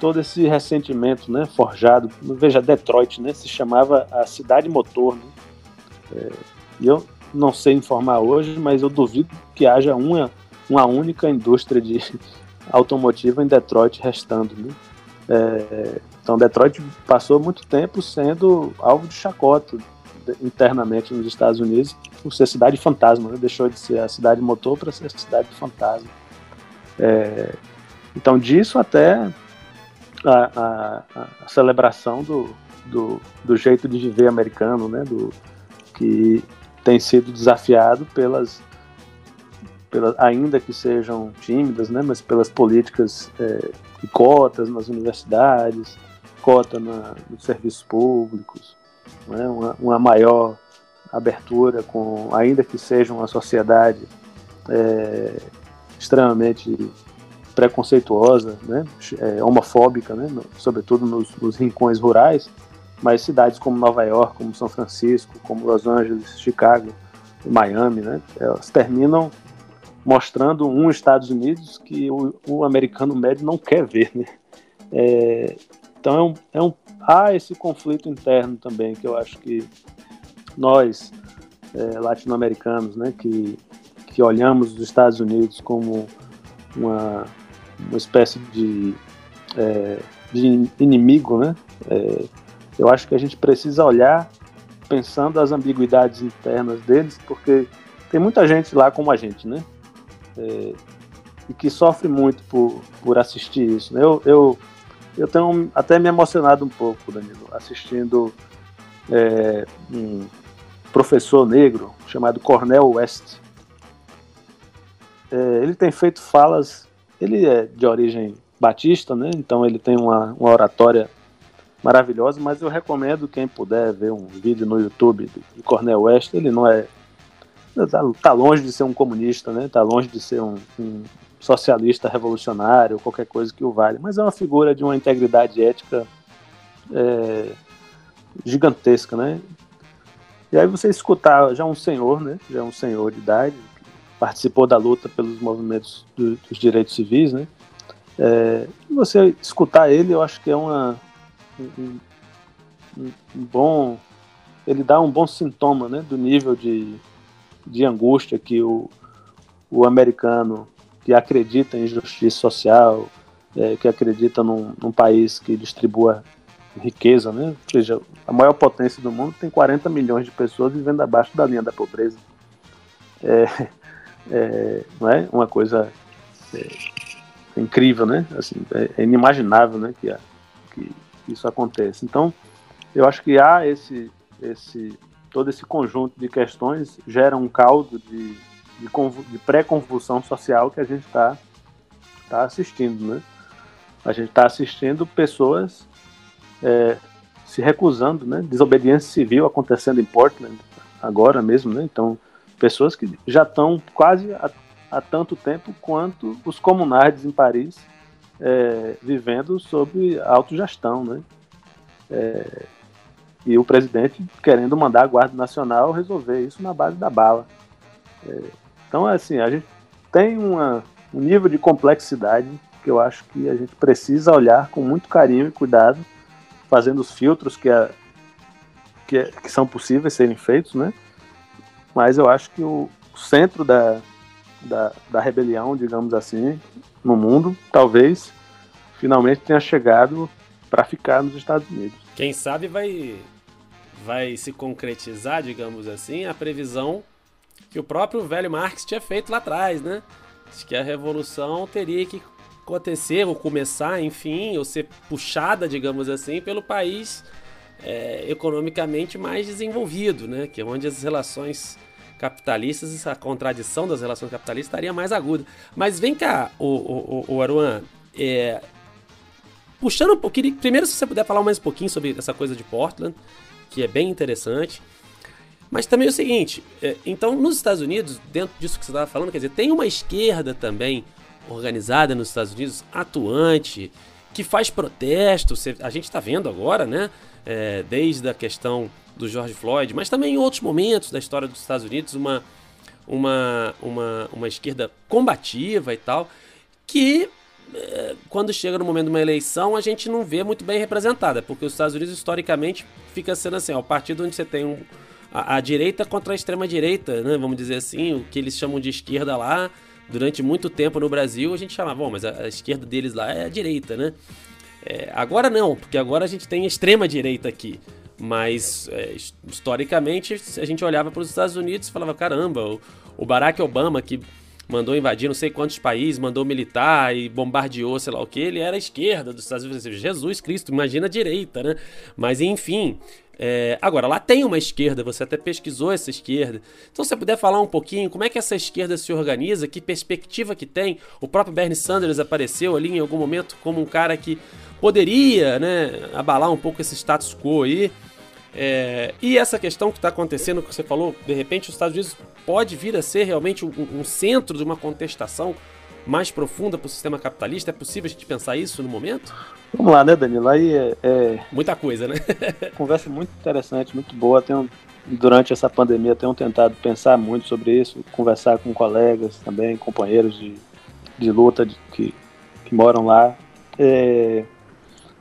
todo esse ressentimento né, forjado, veja, Detroit né, se chamava a cidade motor. Né? É, e eu não sei informar hoje, mas eu duvido que haja uma, uma única indústria de automotiva em Detroit restando. Né? É, então, Detroit passou muito tempo sendo alvo de chacota internamente nos Estados Unidos por ser cidade fantasma, né? deixou de ser a cidade motor para ser a cidade fantasma. É, então, disso até a, a, a celebração do, do, do, jeito de viver americano, né? do, que tem sido desafiado pelas pelas, ainda que sejam tímidas, né, mas pelas políticas é, de cotas nas universidades, cota na, nos serviços públicos, né, uma, uma, maior abertura, com, ainda que seja uma sociedade é, extremamente preconceituosa, né, é, homofóbica, né, no, sobretudo nos, nos rincões rurais, mas cidades como Nova York, como São Francisco, como Los Angeles, Chicago, Miami, né, elas terminam mostrando um Estados Unidos que o, o americano médio não quer ver, né? É, então é um, é um, há esse conflito interno também que eu acho que nós é, latino-americanos, né, que, que olhamos os Estados Unidos como uma, uma espécie de, é, de inimigo, né, é, eu acho que a gente precisa olhar pensando as ambiguidades internas deles, porque tem muita gente lá como a gente, né? é, e que sofre muito por, por assistir isso. Né? Eu, eu, eu tenho até me emocionado um pouco, Danilo, assistindo é, um professor negro chamado Cornel West. É, ele tem feito falas, ele é de origem batista, né? então ele tem uma, uma oratória maravilhosa, mas eu recomendo quem puder ver um vídeo no YouTube de Cornel West. Ele não é tá, tá longe de ser um comunista, né? Tá longe de ser um, um socialista revolucionário, qualquer coisa que o vale, mas é uma figura de uma integridade ética é, gigantesca, né? E aí você escutar já um senhor, né? Já um senhor de idade, participou da luta pelos movimentos do, dos direitos civis, né? É, você escutar ele, eu acho que é uma um, um, bom, ele dá um bom sintoma, né? Do nível de de angústia que o, o americano que acredita em justiça social, é, que acredita num, num, país que distribua riqueza, né? Ou seja, a maior potência do mundo tem 40 milhões de pessoas vivendo abaixo da linha da pobreza. É, é, não é uma coisa é, incrível, né? Assim, é, é inimaginável, né? Que, que isso aconteça. Então, eu acho que há esse esse todo esse conjunto de questões gera um caldo de, de, de pré-convulsão social que a gente está tá assistindo, né? A gente está assistindo pessoas é, se recusando, né? Desobediência civil acontecendo em Portland agora mesmo, né? Então, pessoas que já estão quase há, tanto tempo quanto os comunardes em Paris é, vivendo sob autogestão, né? É, e o presidente querendo mandar a Guarda Nacional resolver isso na base da bala. É, então, assim, a gente tem uma, um nível de complexidade que eu acho que a gente precisa olhar com muito carinho e cuidado, fazendo os filtros que, a, que, é, que são possíveis serem feitos, né? Mas eu acho que o centro da, da, da rebelião, digamos assim, no mundo, talvez finalmente tenha chegado para ficar nos Estados Unidos. Quem sabe vai vai se concretizar, digamos assim, a previsão que o próprio velho Marx tinha feito lá atrás, né? De que a revolução teria que acontecer ou começar, enfim, ou ser puxada, digamos assim, pelo país é, economicamente mais desenvolvido, né? Que é onde as relações capitalistas, a contradição das relações capitalistas estaria mais aguda. Mas vem cá, o, o, o Aruan, é, puxando um pouquinho, primeiro se você puder falar mais um pouquinho sobre essa coisa de Portland, que é bem interessante. Mas também é o seguinte, é, então nos Estados Unidos, dentro disso que você estava falando, quer dizer, tem uma esquerda também organizada nos Estados Unidos, atuante, que faz protestos, a gente está vendo agora, né? É, desde a questão do George Floyd, mas também em outros momentos da história dos Estados Unidos, uma, uma, uma, uma esquerda combativa e tal, que é, quando chega no momento de uma eleição, a gente não vê muito bem representada, porque os Estados Unidos, historicamente, fica sendo assim, ó, o partido onde você tem um, a, a direita contra a extrema-direita, né, vamos dizer assim, o que eles chamam de esquerda lá, durante muito tempo no Brasil, a gente chamava, bom, mas a, a esquerda deles lá é a direita, né? É, agora não, porque agora a gente tem extrema-direita aqui. Mas, é, historicamente, a gente olhava para os Estados Unidos e falava: caramba, o, o Barack Obama, que mandou invadir não sei quantos países, mandou militar e bombardeou, sei lá o que, ele era a esquerda dos Estados Unidos. Jesus Cristo, imagina a direita, né? Mas enfim. É, agora, lá tem uma esquerda, você até pesquisou essa esquerda. Então, se você puder falar um pouquinho como é que essa esquerda se organiza, que perspectiva que tem. O próprio Bernie Sanders apareceu ali em algum momento como um cara que poderia né, abalar um pouco esse status quo aí. É, e essa questão que está acontecendo, que você falou, de repente os Estados Unidos pode vir a ser realmente um, um centro de uma contestação mais profunda para o sistema capitalista? É possível a gente pensar isso no momento? Vamos lá, né, Danilo? Aí é. é... Muita coisa, né? Conversa muito interessante, muito boa. Tenho, durante essa pandemia, tenho tentado pensar muito sobre isso, conversar com colegas também, companheiros de, de luta de, que, que moram lá. É,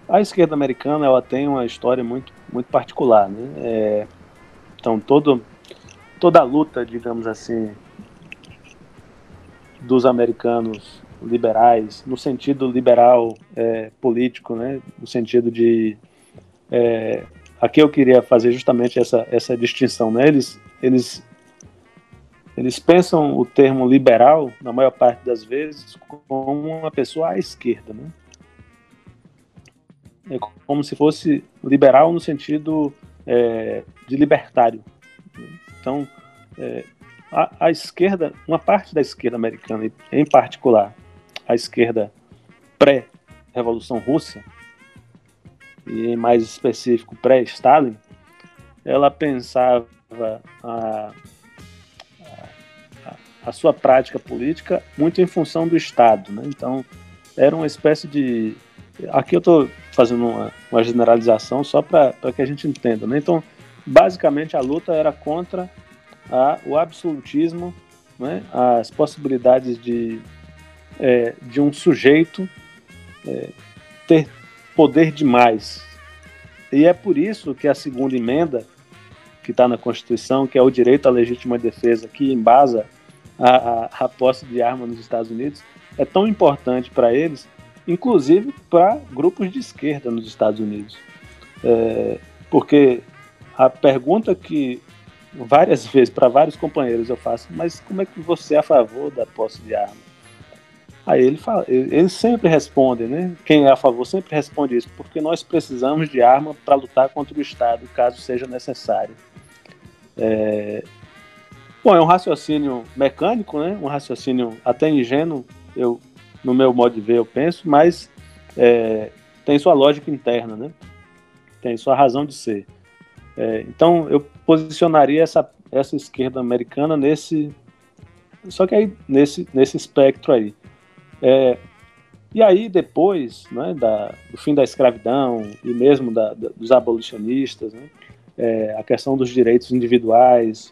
a esquerda americana ela tem uma história muito, muito particular. Né? É, então, todo, toda a luta, digamos assim, dos americanos liberais, no sentido liberal é, político, né? no sentido de. É, aqui eu queria fazer justamente essa, essa distinção. Né? Eles, eles, eles pensam o termo liberal, na maior parte das vezes, como uma pessoa à esquerda. Né? É como se fosse liberal no sentido é, de libertário. Então, é, a, a, esquerda, uma parte da esquerda americana, em particular a esquerda pré-revolução russa, e mais específico pré-Stalin, ela pensava a, a, a, sua prática política muito em função do Estado. Né? Então, era uma espécie de. Aqui eu estou fazendo uma, uma generalização só para que a gente entenda. Né? Então, basicamente, a luta era contra a, o absolutismo, né? as possibilidades de, é, de um sujeito é, ter poder demais. E é por isso que a segunda emenda, que está na Constituição, que é o direito à legítima defesa, que embasa a, a, a posse de arma nos Estados Unidos, é tão importante para eles, inclusive para grupos de esquerda nos Estados Unidos. É, porque a pergunta que várias vezes para vários companheiros eu faço, mas como é que você é a favor da posse de arma? Aí ele fala, eles sempre respondem, né? Quem é a favor sempre responde isso, porque nós precisamos de arma para lutar contra o Estado, caso seja necessário. É... Bom, é um raciocínio mecânico, né? um raciocínio até ingênuo, eu, no meu modo de ver, eu penso, mas é, tem sua lógica interna, né? tem sua razão de ser. É, então, eu posicionaria essa, essa esquerda americana nesse. Só que aí, nesse, nesse espectro aí. É, e aí, depois né, da, do fim da escravidão e mesmo da, da, dos abolicionistas, né, é, a questão dos direitos individuais,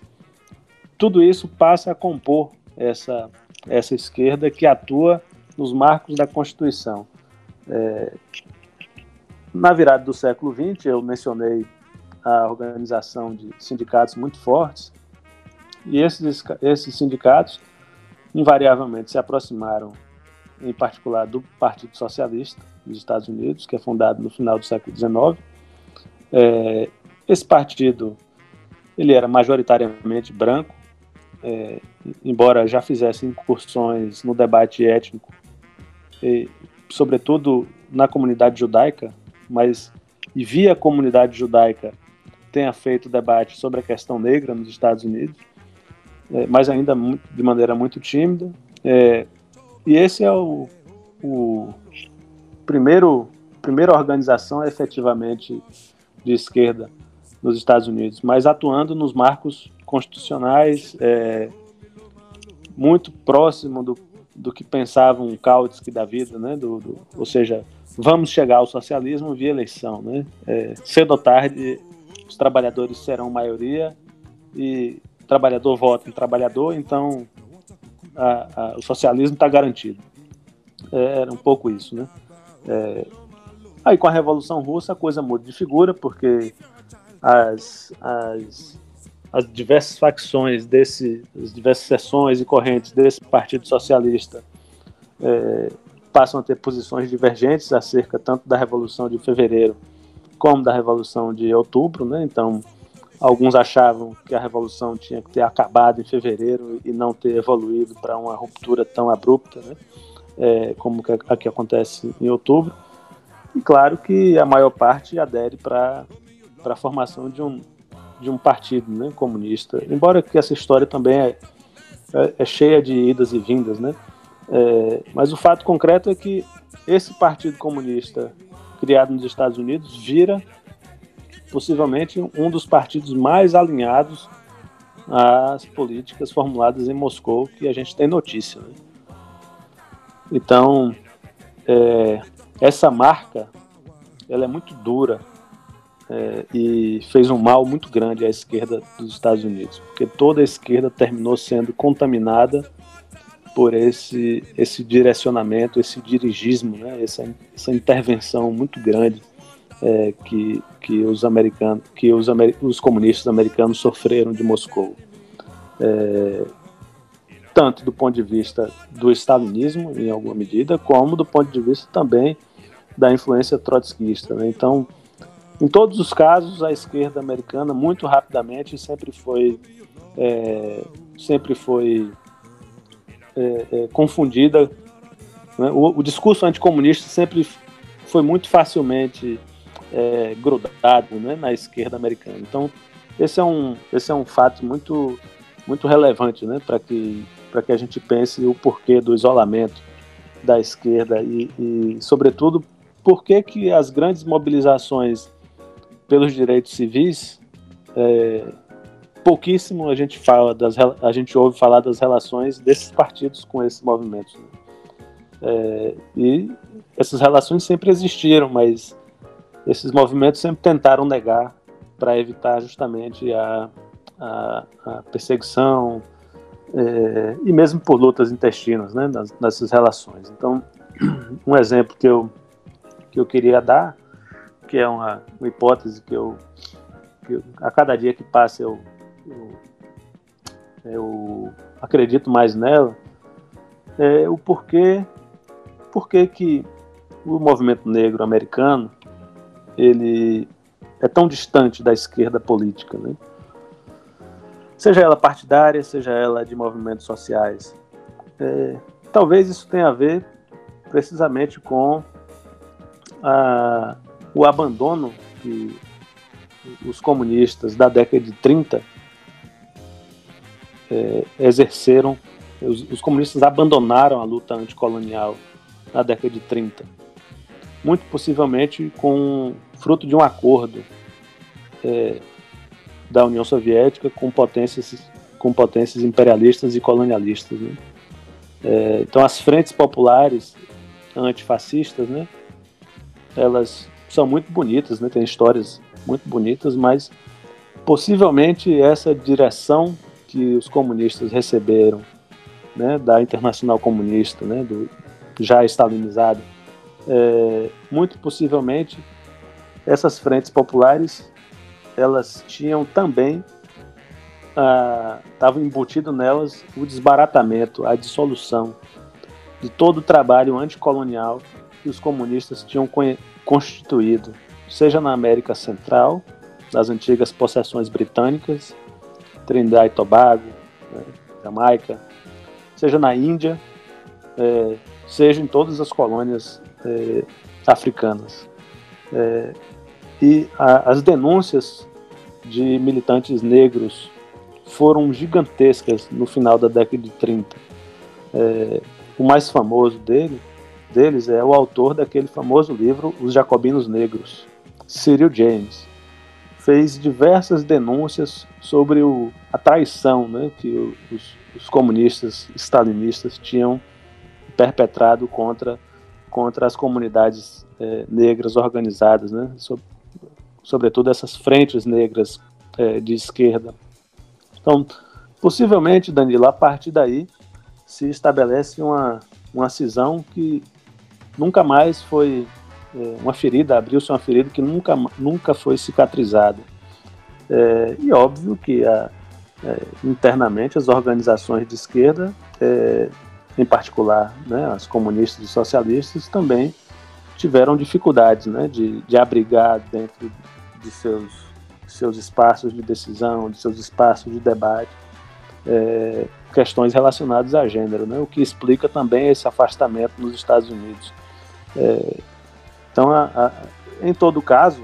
tudo isso passa a compor essa, essa esquerda que atua nos marcos da Constituição. É, na virada do século XX, eu mencionei a organização de sindicatos muito fortes, e esses, esses sindicatos invariavelmente se aproximaram em particular do Partido Socialista dos Estados Unidos, que é fundado no final do século XIX. É, esse partido ele era majoritariamente branco, é, embora já fizesse incursões no debate étnico, e, sobretudo na comunidade judaica, mas e via a comunidade judaica tenha feito debate sobre a questão negra nos Estados Unidos, é, mas ainda de maneira muito tímida. É, e esse é o, o primeiro primeira organização efetivamente de esquerda nos Estados Unidos, mas atuando nos marcos constitucionais é, muito próximo do, do que pensava um Kautsky da vida, né? Do, do, ou seja, vamos chegar ao socialismo via eleição, né? É, cedo ou tarde, os trabalhadores serão maioria e trabalhador vota em trabalhador, então a, a, o socialismo está garantido. É, era um pouco isso, né? É, aí com a Revolução Russa a coisa muda de figura, porque as, as, as diversas facções desse, as diversas seções e correntes desse Partido Socialista é, passam a ter posições divergentes acerca tanto da Revolução de Fevereiro como da Revolução de Outubro, né? Então Alguns achavam que a revolução tinha que ter acabado em fevereiro e não ter evoluído para uma ruptura tão abrupta, né? É, como que, a que acontece em outubro. E claro que a maior parte adere para a formação de um, de um partido né, comunista, embora que essa história também é, é, é cheia de idas e vindas, né? É, mas o fato concreto é que esse partido comunista criado nos Estados Unidos vira possivelmente um dos partidos mais alinhados às políticas formuladas em Moscou que a gente tem notícia. Né? Então, é, essa marca ela é muito dura é, e fez um mal muito grande à esquerda dos Estados Unidos, porque toda a esquerda terminou sendo contaminada por esse, esse direcionamento, esse dirigismo, né? essa, essa intervenção muito grande é, que, que os americanos, que os, amer, os comunistas americanos sofreram de Moscou, é, tanto do ponto de vista do stalinismo, em alguma medida, como do ponto de vista também da influência trotskista. Né? Então, em todos os casos, a esquerda americana muito rapidamente sempre foi é, sempre foi é, é, confundida. Né? O, o, discurso anticomunista sempre foi muito facilmente é, grudado né, na esquerda americana. Então, esse é um, esse é um fato muito, muito relevante né, para que, que a gente pense o porquê do isolamento da esquerda e, e sobretudo, por que, que as grandes mobilizações pelos direitos civis, é, pouquíssimo a gente fala das, a gente ouve falar das relações desses partidos com esses movimentos. Né? É, e essas relações sempre existiram, mas esses movimentos sempre tentaram negar para evitar justamente a, a, a perseguição é, e mesmo por lutas intestinas né, nessas relações. Então, um exemplo que eu, que eu queria dar, que é uma, uma hipótese que eu, que eu, a cada dia que passa eu, eu, eu acredito mais nela, é o porquê, porquê que o movimento negro americano ele é tão distante da esquerda política, né? seja ela partidária, seja ela de movimentos sociais. É, talvez isso tenha a ver precisamente com a, o abandono que os comunistas da década de 30 é, exerceram, os, os, comunistas abandonaram a luta anticolonial na década de 30. Muito possivelmente com fruto de um acordo é, da União Soviética com potências, com potências imperialistas e colonialistas. Né? É, então, as frentes populares antifascistas, né, elas são muito bonitas, né, têm histórias muito bonitas, mas possivelmente essa direção que os comunistas receberam né, da Internacional Comunista, né, do já estalinizado, é, muito possivelmente essas frentes populares elas tinham também estava ah, embutido nelas o desbaratamento, a dissolução de todo o trabalho anticolonial que os comunistas tinham constituído, seja na América Central, nas antigas possessões britânicas, Trindade e Tobago, né, Jamaica, seja na Índia, é, seja em todas as colônias é, africanas. É, e a, as denúncias de militantes negros foram gigantescas no final da década de 30. É, o mais famoso dele, deles é o autor daquele famoso livro Os Jacobinos Negros, Cyril James. Fez diversas denúncias sobre o, a traição né, que os, os comunistas stalinistas tinham perpetrado contra, contra as comunidades é, negras organizadas, né, so, sobretudo essas frentes negras é, de esquerda. Então, possivelmente, Danilo, a partir daí se estabelece uma, uma cisão que nunca mais foi é, uma ferida, abriu-se uma ferida que nunca, nunca foi cicatrizada. É, e óbvio que a, é, internamente as organizações de esquerda, é, em particular né, as comunistas e socialistas, também tiveram dificuldades né, de, de abrigar dentro de seus, seus espaços de decisão, de seus espaços de debate, é, questões relacionadas a gênero, né? o que explica também esse afastamento nos Estados Unidos. É, então, a, a, em todo caso,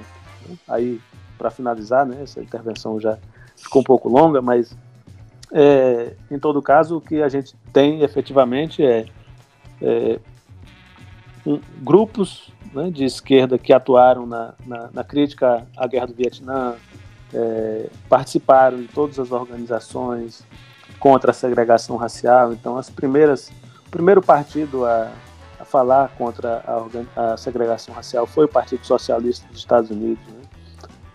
né, aí para finalizar, né, essa intervenção já ficou um pouco longa, mas é, em todo caso, o que a gente tem efetivamente é, é um, grupos né, de esquerda que atuaram na, na, na, crítica à guerra do Vietnã, é, participaram de todas as organizações, contra a segregação racial. Então, as primeiras, o primeiro partido a, falar contra a, a, segregação racial foi o Partido Socialista dos Estados Unidos. Né?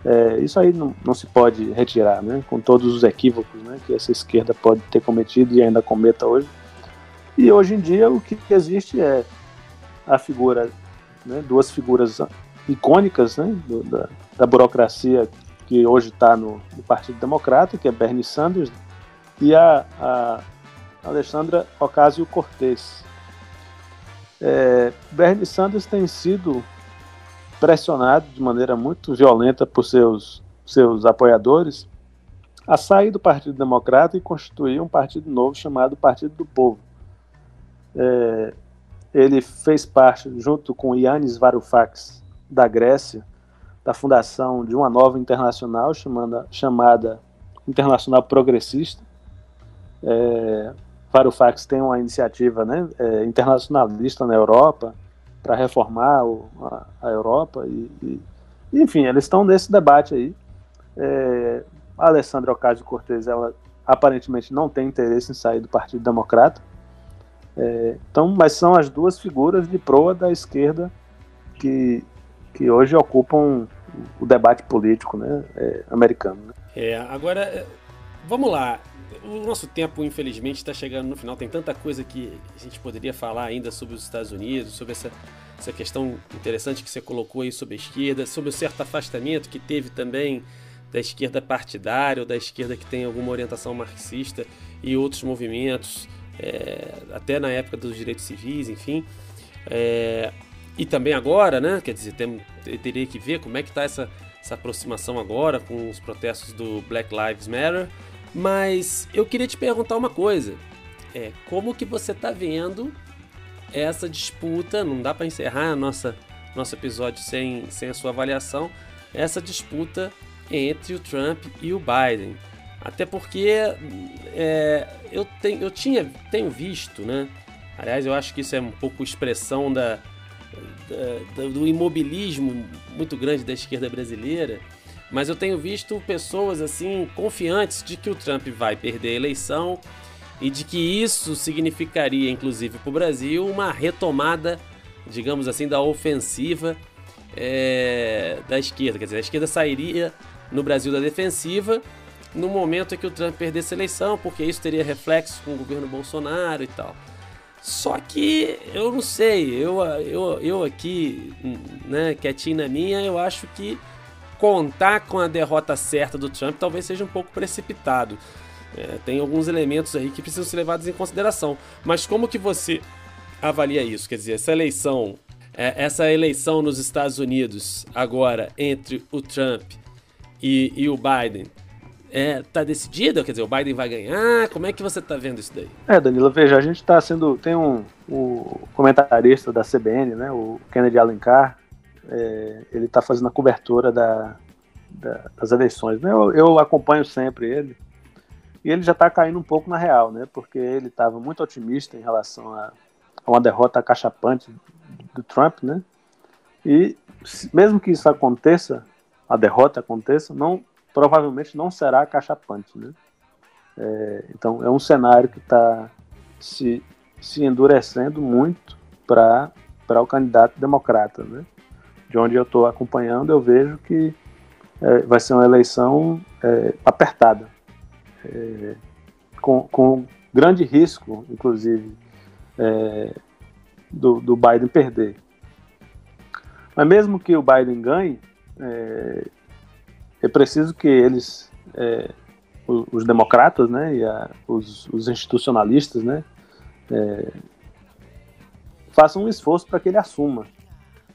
É, isso aí não, não, se pode retirar, né? com todos os equívocos né, que essa esquerda pode ter cometido e ainda cometa hoje. E hoje em dia o que existe é a figura, né, duas figuras icônicas né, do, da, da burocracia que hoje está no, no, Partido Democrata, que é Bernie Sanders, e a, a Alexandra Ocasio-Cortez. É, Bernie Sanders tem sido pressionado de maneira muito violenta por seus, seus apoiadores a sair do Partido Democrata e constituir um partido novo chamado Partido do Povo. É, ele fez parte, junto com Yannis Varoufakis, da Grécia, da fundação de uma nova internacional chamada, chamada Internacional Progressista, é, Varoufakis tem uma iniciativa né, é, internacionalista na Europa para reformar o, a, a, Europa e, e, enfim, eles estão nesse debate aí. É, a Alessandra Ocasio-Cortez, ela aparentemente não tem interesse em sair do Partido Democrata. É, então, mas são as duas figuras de proa da esquerda que, que hoje ocupam o debate político né, é, americano. Né? É, agora, vamos lá o nosso tempo, infelizmente, está chegando no final. Tem tanta coisa que a gente poderia falar ainda sobre os Estados Unidos, sobre essa, essa questão interessante que você colocou aí sobre a esquerda, sobre o certo afastamento que teve também da esquerda partidária ou da esquerda que tem alguma orientação marxista e outros movimentos, é, até na época dos direitos civis, enfim. É, e também agora, né? Quer dizer, tem, teria que ver como é que está essa, essa aproximação agora com os protestos do Black Lives Matter mas eu queria te perguntar uma coisa. É, como que você está vendo essa disputa? Não dá para encerrar nossa nosso episódio sem, sem a sua avaliação. Essa disputa entre o Trump e o Biden. Até porque é, eu, tenho, eu tinha, tenho visto, né? Aliás, eu acho que isso é um pouco expressão da, da, do imobilismo muito grande da esquerda brasileira. Mas eu tenho visto pessoas assim confiantes de que o Trump vai perder a eleição e de que isso significaria, inclusive para o Brasil, uma retomada, digamos assim, da ofensiva é, da esquerda. Quer dizer, a esquerda sairia no Brasil da defensiva no momento em que o Trump perdesse a eleição, porque isso teria reflexo com o governo Bolsonaro e tal. Só que eu não sei, eu, eu, eu aqui, né, quietinho na minha, eu acho que contar com a derrota certa do Trump talvez seja um pouco precipitado. É, tem alguns elementos aí que precisam ser levados em consideração. Mas como que você avalia isso? Quer dizer, essa eleição, é, essa eleição nos Estados Unidos agora entre o Trump e, e o Biden, é, tá decidida? Quer dizer, o Biden vai ganhar? Como é que você tá vendo isso daí? É, Danilo, veja, a gente tá sendo. Tem um o comentarista da CBN, né? O Kennedy Alencar, é, ele tá fazendo a cobertura da, da, das eleições. Né? Eu, eu, acompanho sempre ele. E ele já tá caindo um pouco na real, né? Porque ele estava muito otimista em relação a, a uma derrota cachapante do Trump, né? E mesmo que isso aconteça, a derrota aconteça, não provavelmente não será cachapante. Né? É, então é um cenário que está se, se endurecendo muito para o candidato democrata. Né? De onde eu estou acompanhando, eu vejo que é, vai ser uma eleição é, apertada, é, com, com grande risco, inclusive, é, do, do Biden perder. Mas mesmo que o Biden ganhe, é, é preciso que eles, é, os, os, democratas, né, e a, os, os, institucionalistas, né, façam um esforço para que ele assuma,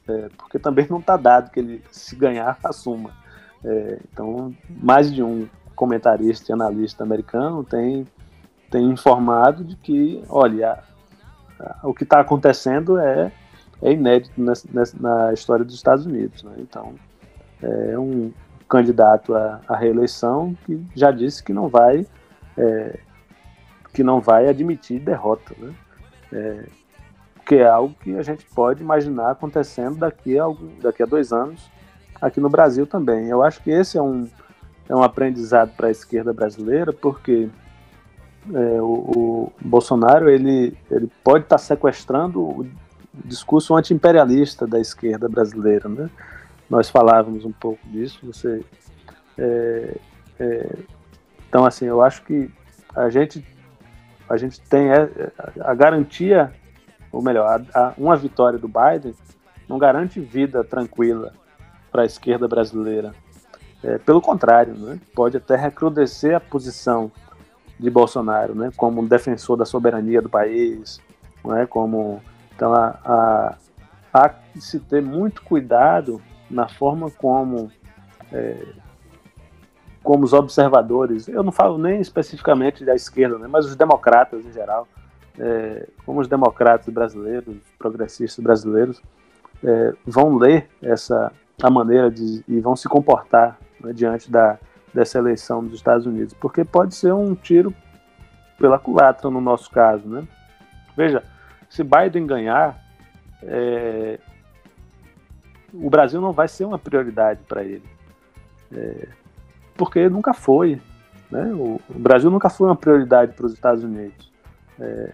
é, porque também não está dado que ele, se ganhar, assuma. É, então, mais de um comentarista e analista americano tem, tem informado de que, olha, a, a, o que está acontecendo é, é inédito nessa, nessa, na história dos Estados Unidos. Né? Então, é um, candidato à, à reeleição que já disse que não vai é, que não vai admitir derrota, né? É, que é algo que a gente pode imaginar acontecendo daqui a, algum, daqui a dois anos aqui no Brasil também. Eu acho que esse é um, é um aprendizado para a esquerda brasileira, porque é, o, o, Bolsonaro ele, ele pode estar tá sequestrando o discurso anti-imperialista da esquerda brasileira, né? nós falávamos um pouco disso. Você, é, é, então, assim, eu acho que a gente, a gente tem a, a garantia, ou melhor, a, a, uma vitória do Biden não garante vida tranquila para a esquerda brasileira. É, pelo contrário, né, pode até recrudescer a posição de Bolsonaro, né, como um defensor da soberania do país, é, como então a, a, há que se ter muito cuidado na forma como, é, como os observadores, eu não falo nem especificamente da esquerda, né, mas os democratas em geral, é, como os democratas brasileiros, progressistas brasileiros, é, vão ler essa a maneira de e vão se comportar né, diante da, dessa eleição dos Estados Unidos, porque pode ser um tiro pela culatra no nosso caso, né? Veja, se Biden ganhar, é, o Brasil não vai ser uma prioridade para ele. É, porque nunca foi. Né? O, o, Brasil nunca foi uma prioridade para os Estados Unidos. É,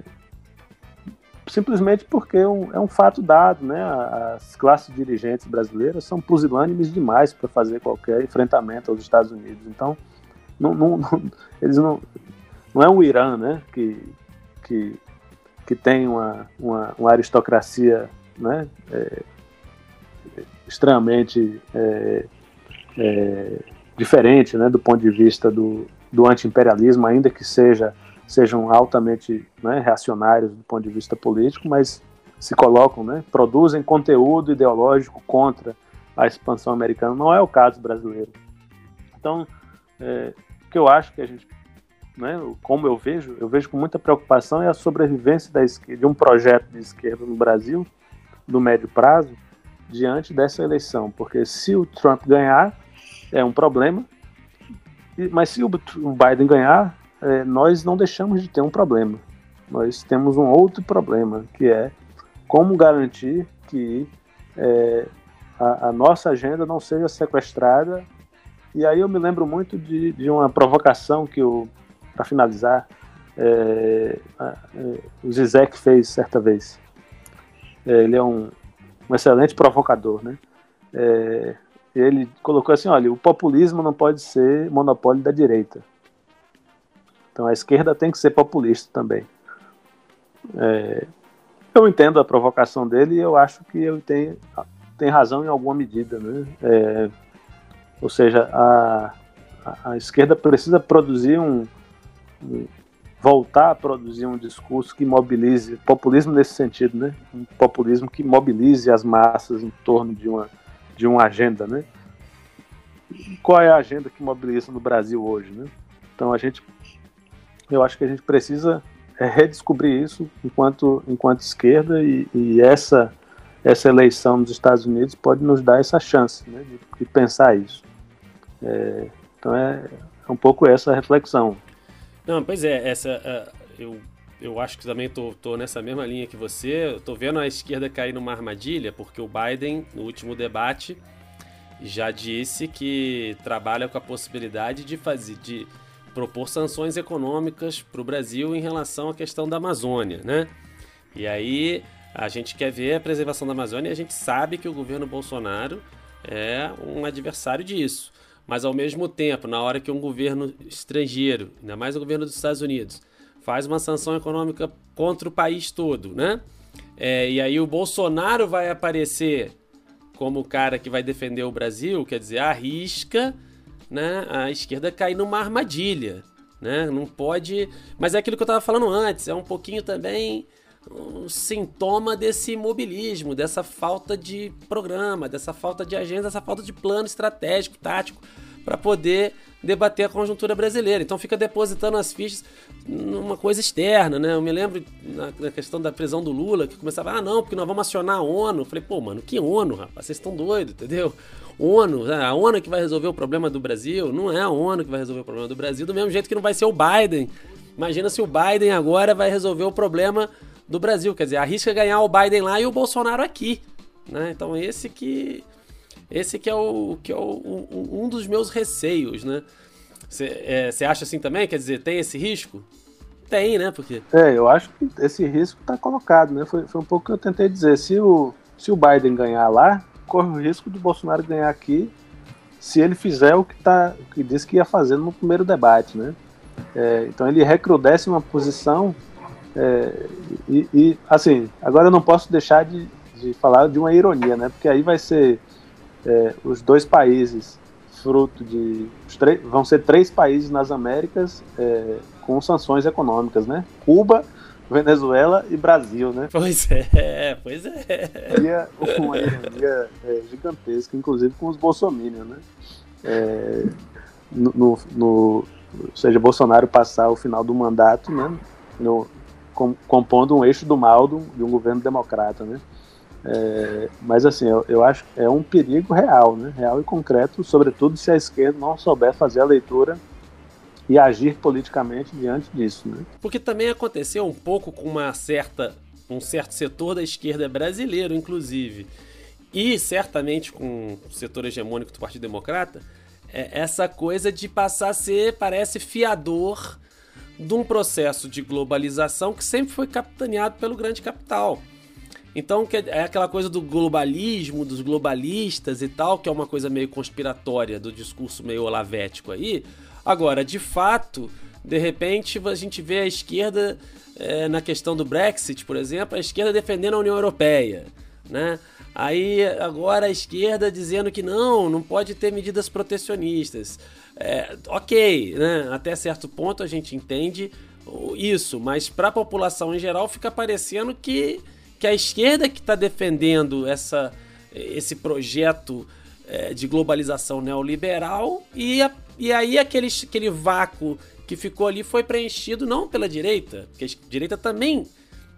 simplesmente porque é um, é um, fato dado. Né? As classes dirigentes brasileiras são pusilânimes demais para fazer qualquer enfrentamento aos Estados Unidos. Então, não, não, não, eles não, não é um Irã né? que, que, que tem uma, uma, uma aristocracia né? É, extremamente é, é, diferente né, do ponto de vista do, do anti-imperialismo, ainda que seja, sejam altamente né, reacionários do ponto de vista político, mas se colocam, né, produzem conteúdo ideológico contra a expansão americana. Não é o caso brasileiro. Então, é, o que eu acho que a gente, né, como eu vejo, eu vejo com muita preocupação é a sobrevivência da esquerda, de um projeto de esquerda no Brasil, no médio prazo, diante dessa eleição, porque se o Trump ganhar, é um problema, mas se o Biden ganhar, é, nós não deixamos de ter um problema. Nós temos um outro problema, que é como garantir que é, a, a, nossa agenda não seja sequestrada. E aí eu me lembro muito de, de uma provocação que para finalizar, é, é, o Zizek fez certa vez. É, ele é um, um, excelente provocador, né? É, ele colocou assim, olha, o populismo não pode ser monopólio da direita. Então a esquerda tem que ser populista também. É, eu entendo a provocação dele e eu acho que ele tem, tem razão em alguma medida. Né? É, ou seja, a, a, esquerda precisa produzir um, um, voltar a produzir um discurso que mobilize, populismo nesse sentido, né? um populismo que mobilize as massas em torno de uma, de uma agenda. Né? Qual é a agenda que mobiliza no Brasil hoje? Né? Então a gente, eu acho que a gente precisa é redescobrir isso enquanto, enquanto esquerda e, e, essa, essa eleição nos Estados Unidos pode nos dar essa chance né, de, de, pensar isso. É, então é, é, um pouco essa reflexão. Não, pois é, essa uh, eu, eu acho que também tô nessa mesma linha que você. Tô vendo a esquerda cair numa armadilha, porque o Biden, no último debate, já disse que trabalha com a possibilidade de fazer. De, propor sanções econômicas para o Brasil em relação à questão da Amazônia, né? E aí a gente quer ver a preservação da Amazônia e a gente sabe que o governo Bolsonaro é um adversário disso. Mas ao mesmo tempo, na hora que um governo estrangeiro, ainda mais o governo dos Estados Unidos, faz uma sanção econômica contra o país todo, né? É, e aí o Bolsonaro vai aparecer como o cara que vai defender o Brasil, quer dizer, arrisca né, a esquerda cair numa armadilha. Né? Não pode. Mas é aquilo que eu estava falando antes, é um pouquinho também um sintoma desse imobilismo, dessa falta de programa, dessa falta de agenda, dessa falta de plano estratégico, tático, para poder debater a conjuntura brasileira. Então fica depositando as fichas numa coisa externa, né? Eu me lembro na, questão da prisão do Lula, que começava, ah, não, porque nós vamos acionar a ONU. Eu falei, pô, mano, que ONU, rapaz? Vocês estão doidos, entendeu? ONU, né? a ONU que vai resolver o problema do Brasil, não é a ONU que vai resolver o problema do Brasil, do mesmo jeito que não vai ser o Biden. Imagina se o Biden agora vai resolver o problema do Brasil, quer dizer, arrisca ganhar o Biden lá e o Bolsonaro aqui, né? Então esse que esse que é o que é o, um dos meus receios, né? Você é, acha assim também? Quer dizer, tem esse risco? Tem, né? Porque... É, eu acho que esse risco está colocado, né? Foi, foi um pouco que eu tentei dizer. Se o, se o Biden ganhar lá, corre o risco do Bolsonaro ganhar aqui se ele fizer o que, tá, o que disse que ia fazer no primeiro debate, né? É, então ele recrudesce uma posição é, e, e, assim, agora eu não posso deixar de, de falar de uma ironia, né? Porque aí vai ser é, os dois países fruto de vão ser três países nas Américas é, com sanções econômicas, né? Cuba Venezuela e Brasil, né? Pois é, pois é. Seria uma ironia é, gigantesca, inclusive com os bolsominions, né? É, no, no, no, ou seja, Bolsonaro passar o final do mandato, né? No, com, compondo um eixo do mal do, de um governo democrata, né? É, mas assim, eu, eu, acho que é um perigo real, né? Real e concreto, sobretudo se a esquerda não souber fazer a leitura e agir politicamente diante disso. Né? Porque também aconteceu um pouco com uma certa, um certo setor da esquerda brasileiro, inclusive, e certamente com o setor hegemônico do Partido Democrata, é essa coisa de passar a ser, parece, fiador de um processo de globalização que sempre foi capitaneado pelo grande capital. Então é aquela coisa do globalismo, dos globalistas e tal, que é uma coisa meio conspiratória do discurso meio olavético aí, Agora, de fato, de repente a gente vê a esquerda é, na questão do Brexit, por exemplo, a esquerda defendendo a União Europeia, né? Aí agora a esquerda dizendo que não, não pode ter medidas protecionistas. É, ok, né? Até certo ponto a gente entende isso, mas para a população em geral fica parecendo que, que a esquerda que está defendendo essa, esse projeto é, de globalização neoliberal e a e aí aquele, aquele vácuo que ficou ali foi preenchido não pela direita, porque a direita também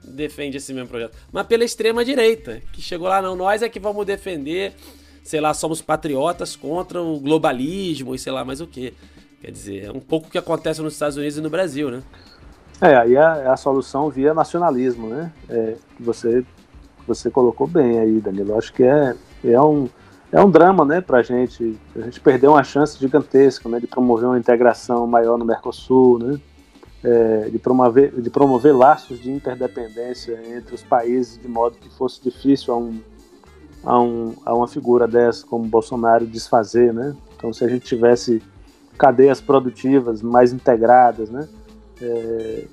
defende esse mesmo projeto, mas pela extrema direita, que chegou lá, não, nós é que vamos defender, sei lá, somos patriotas contra o globalismo e sei lá mais o que. Quer dizer, é um pouco o que acontece nos Estados Unidos e no Brasil, né? É, aí a, a solução via nacionalismo, né? É, você, você colocou bem aí, Danilo. Acho que é, é, um, é um drama, né, pra gente. A gente perdeu uma chance gigantesca, né, de promover uma integração maior no Mercosul, né? É, de, promover, de promover laços de interdependência entre os países de modo que fosse difícil a, um, a, um, a uma figura dessa como Bolsonaro desfazer, né? Então, se a gente tivesse cadeias produtivas mais integradas, né? É,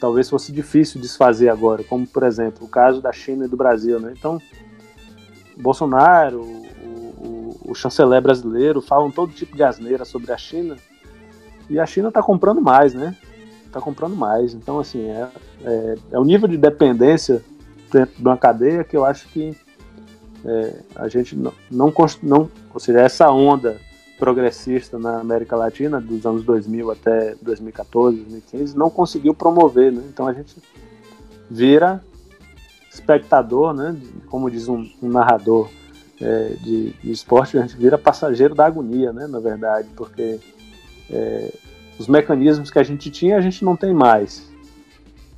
talvez fosse difícil desfazer agora, como por exemplo o caso da China e do Brasil, né? Então, Bolsonaro, o, chanceler brasileiro falam todo tipo de asneira sobre a China e a China está comprando mais, né? Está comprando mais. Então, assim, é, é, é o nível de dependência dentro de uma cadeia que eu acho que é, a gente não, não, não, ou seja, essa onda progressista na América Latina, dos anos 2000 até 2014, 2015, não conseguiu promover, né? Então a gente vira espectador, né? Como diz um, um narrador é, de, de, esporte, a gente vira passageiro da agonia, né? Na verdade, porque é, os mecanismos que a gente tinha, a gente não tem mais.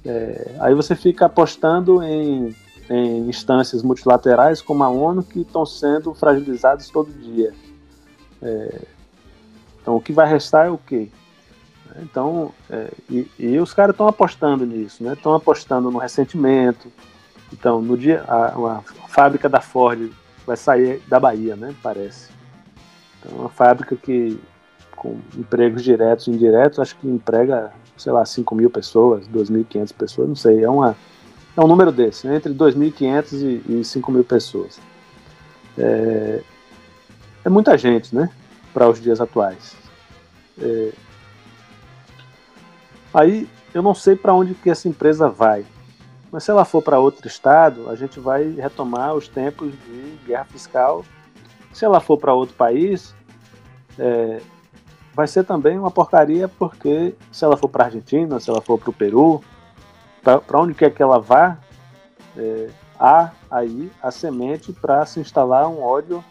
É, aí você fica apostando em, em instâncias multilaterais como a ONU que estão sendo fragilizadas todo dia. É, então o que vai restar é o quê? Então, é, e, e, os caras estão apostando nisso, né? Estão apostando no ressentimento. Então, no dia, a, a, fábrica da Ford vai sair da Bahia, né? Parece. Então, uma fábrica que com empregos diretos e indiretos, acho que emprega, sei lá, 5 mil pessoas, 2.500 pessoas, não sei, é, uma, é um número desse, né? entre 2.500 e, e 5 mil pessoas. É, é muita gente, né? Para os dias atuais. É... Aí eu não sei para onde que essa empresa vai, mas se ela for para outro estado, a gente vai retomar os tempos de guerra fiscal. Se ela for para outro país, é... vai ser também uma porcaria, porque se ela for para Argentina, se ela for para o Peru, para onde quer que ela vá, é... há aí a semente para se instalar um ódio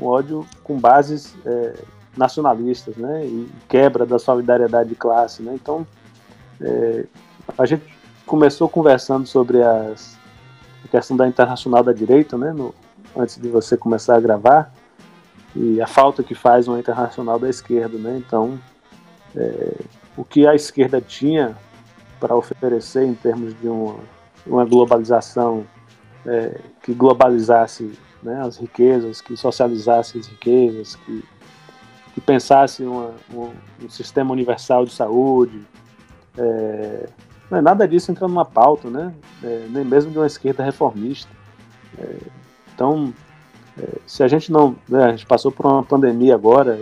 um ódio com bases é, nacionalistas, né, e quebra da solidariedade de classe, né. Então, é, a gente começou conversando sobre as, a questão da internacional da direita, né, no, antes de você começar a gravar, e a falta que faz uma internacional da esquerda, né. Então, é, o que a esquerda tinha para oferecer em termos de uma, uma globalização é, que globalizasse né, as riquezas, que socializasse as riquezas, que, que pensasse uma, um, um, sistema universal de saúde. É, não é nada disso entra numa pauta, né, é, nem mesmo de uma esquerda reformista. É, então, é, se a gente não. Né, a gente passou por uma pandemia agora,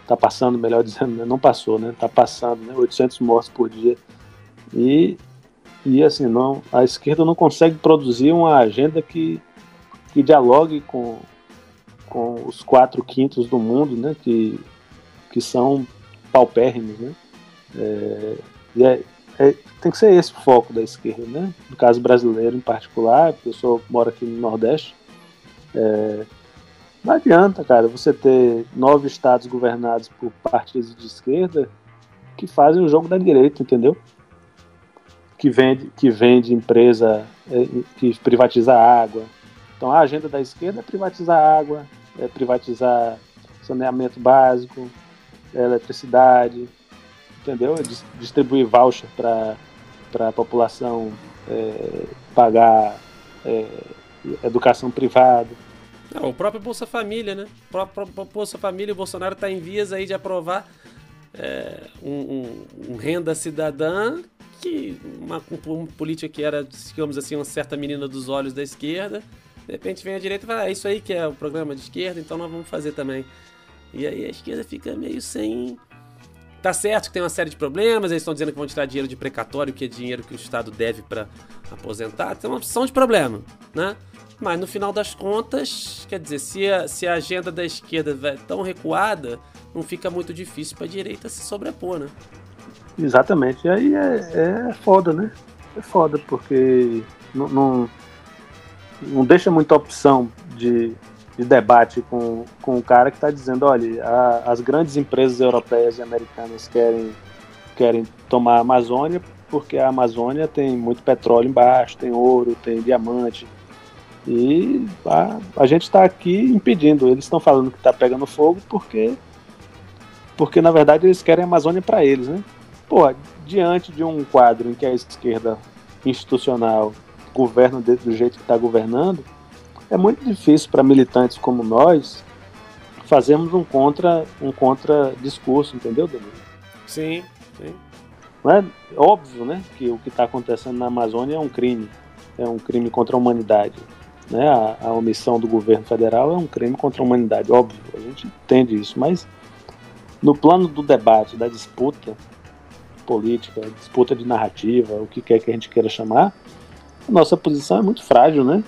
está é, passando, melhor dizendo, né, não passou, né? Está passando, né, 800 mortes por dia. E e assim, não, a esquerda não consegue produzir uma agenda que, que dialogue com, com os quatro quintos do mundo, né, que, que são paupérrimos, né? É, e é, é, tem que ser esse o foco da esquerda, né? No caso brasileiro em particular, porque eu sou, moro aqui no Nordeste, é, não adianta, cara, você ter nove estados governados por partidos de esquerda que fazem o jogo da direita, entendeu? que vende, que vende empresa é, que privatiza água. Então a agenda da esquerda é privatizar água, é privatizar saneamento básico, é eletricidade, entendeu? Distribuir voucher para a população é, pagar é, educação privada. Não, o próprio Bolsa Família, né? O próprio Bolsa Família, o Bolsonaro está em vias aí de aprovar é, um, um, um, renda cidadã que uma, política que era, digamos assim, uma certa menina dos olhos da esquerda, de repente vem a direita e fala, ah, isso aí que é o programa de esquerda, então nós vamos fazer também. E aí a esquerda fica meio sem. Tá certo que tem uma série de problemas, eles estão dizendo que vão tirar dinheiro de precatório, que é dinheiro que o Estado deve para aposentar, tem uma opção de problema, né? Mas no final das contas, quer dizer, se a, se a agenda da esquerda é tão recuada, não fica muito difícil para a direita se sobrepor, né? Exatamente. E aí é, é foda, né? É foda, porque não, não, não deixa muita opção de, de debate com, com um cara que está dizendo, olha, a, as grandes empresas europeias e americanas querem, querem tomar a Amazônia porque a Amazônia tem muito petróleo embaixo, tem ouro, tem diamante. E a, a gente está aqui impedindo. Eles estão falando que está pegando fogo porque, porque na verdade eles querem a Amazônia para eles, né? Pô, diante de um quadro em que a esquerda institucional governa do jeito que está governando, é muito difícil para militantes como nós fazermos um contra um contra discurso, entendeu, Danilo? Sim, sim. Não é óbvio, né, que o que está acontecendo na Amazônia é um crime, é um crime contra a humanidade, né? A, a, omissão do governo federal é um crime contra a humanidade, óbvio, a gente entende isso, mas no plano do debate, da disputa política, disputa de narrativa, o que quer que a gente queira chamar, a nossa posição é muito frágil, né?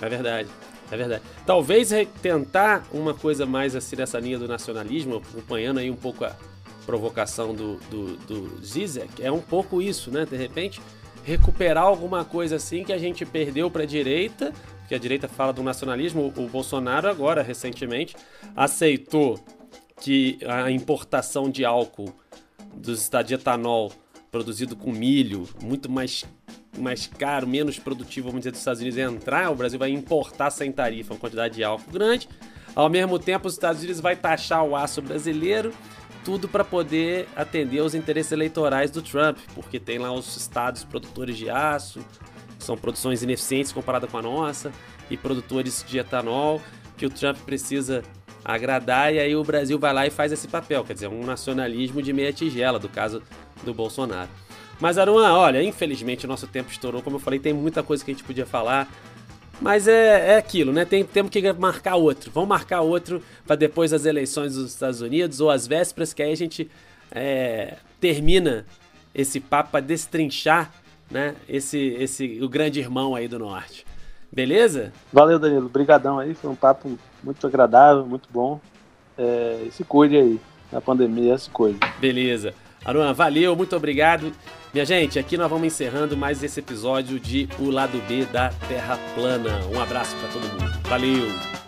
É verdade. É verdade. Talvez tentar uma coisa mais assim nessa linha do nacionalismo, acompanhando aí um pouco a provocação do, do, do Zizek, é um pouco isso, né? De repente, recuperar alguma coisa assim que a gente perdeu para a direita, que a direita fala do nacionalismo. O Bolsonaro agora, recentemente, aceitou que a importação de álcool dos de etanol produzido com milho, muito mais mais caro, menos produtivo, vamos dizer, dos Estados Unidos entrar, o Brasil vai importar sem tarifa uma quantidade de álcool grande. Ao mesmo tempo, os Estados Unidos vai taxar o aço brasileiro, tudo para poder atender aos interesses eleitorais do Trump, porque tem lá os estados produtores de aço, são produções ineficientes comparada com a nossa, e produtores de etanol, que o Trump precisa agradar, e aí o Brasil vai lá e faz esse papel, quer dizer, um nacionalismo de meia tigela, do caso do Bolsonaro. Mas, Aruan, olha, infelizmente o nosso tempo estourou. Como eu falei, tem muita coisa que a gente podia falar. Mas é, é aquilo, né? Tem, temos que marcar outro. Vamos marcar outro para depois das eleições dos Estados Unidos ou as vésperas, que aí a gente é, termina esse papo para destrinchar né, esse, esse, o grande irmão aí do Norte. Beleza? Valeu, Danilo. Obrigadão aí. Foi um papo muito agradável, muito bom. É, e se cuide aí. Na pandemia, se cuide. Beleza. Aruan, valeu, muito obrigado. Minha gente, aqui nós vamos encerrando mais esse episódio de O Lado B da Terra Plana. Um abraço para todo mundo. Valeu!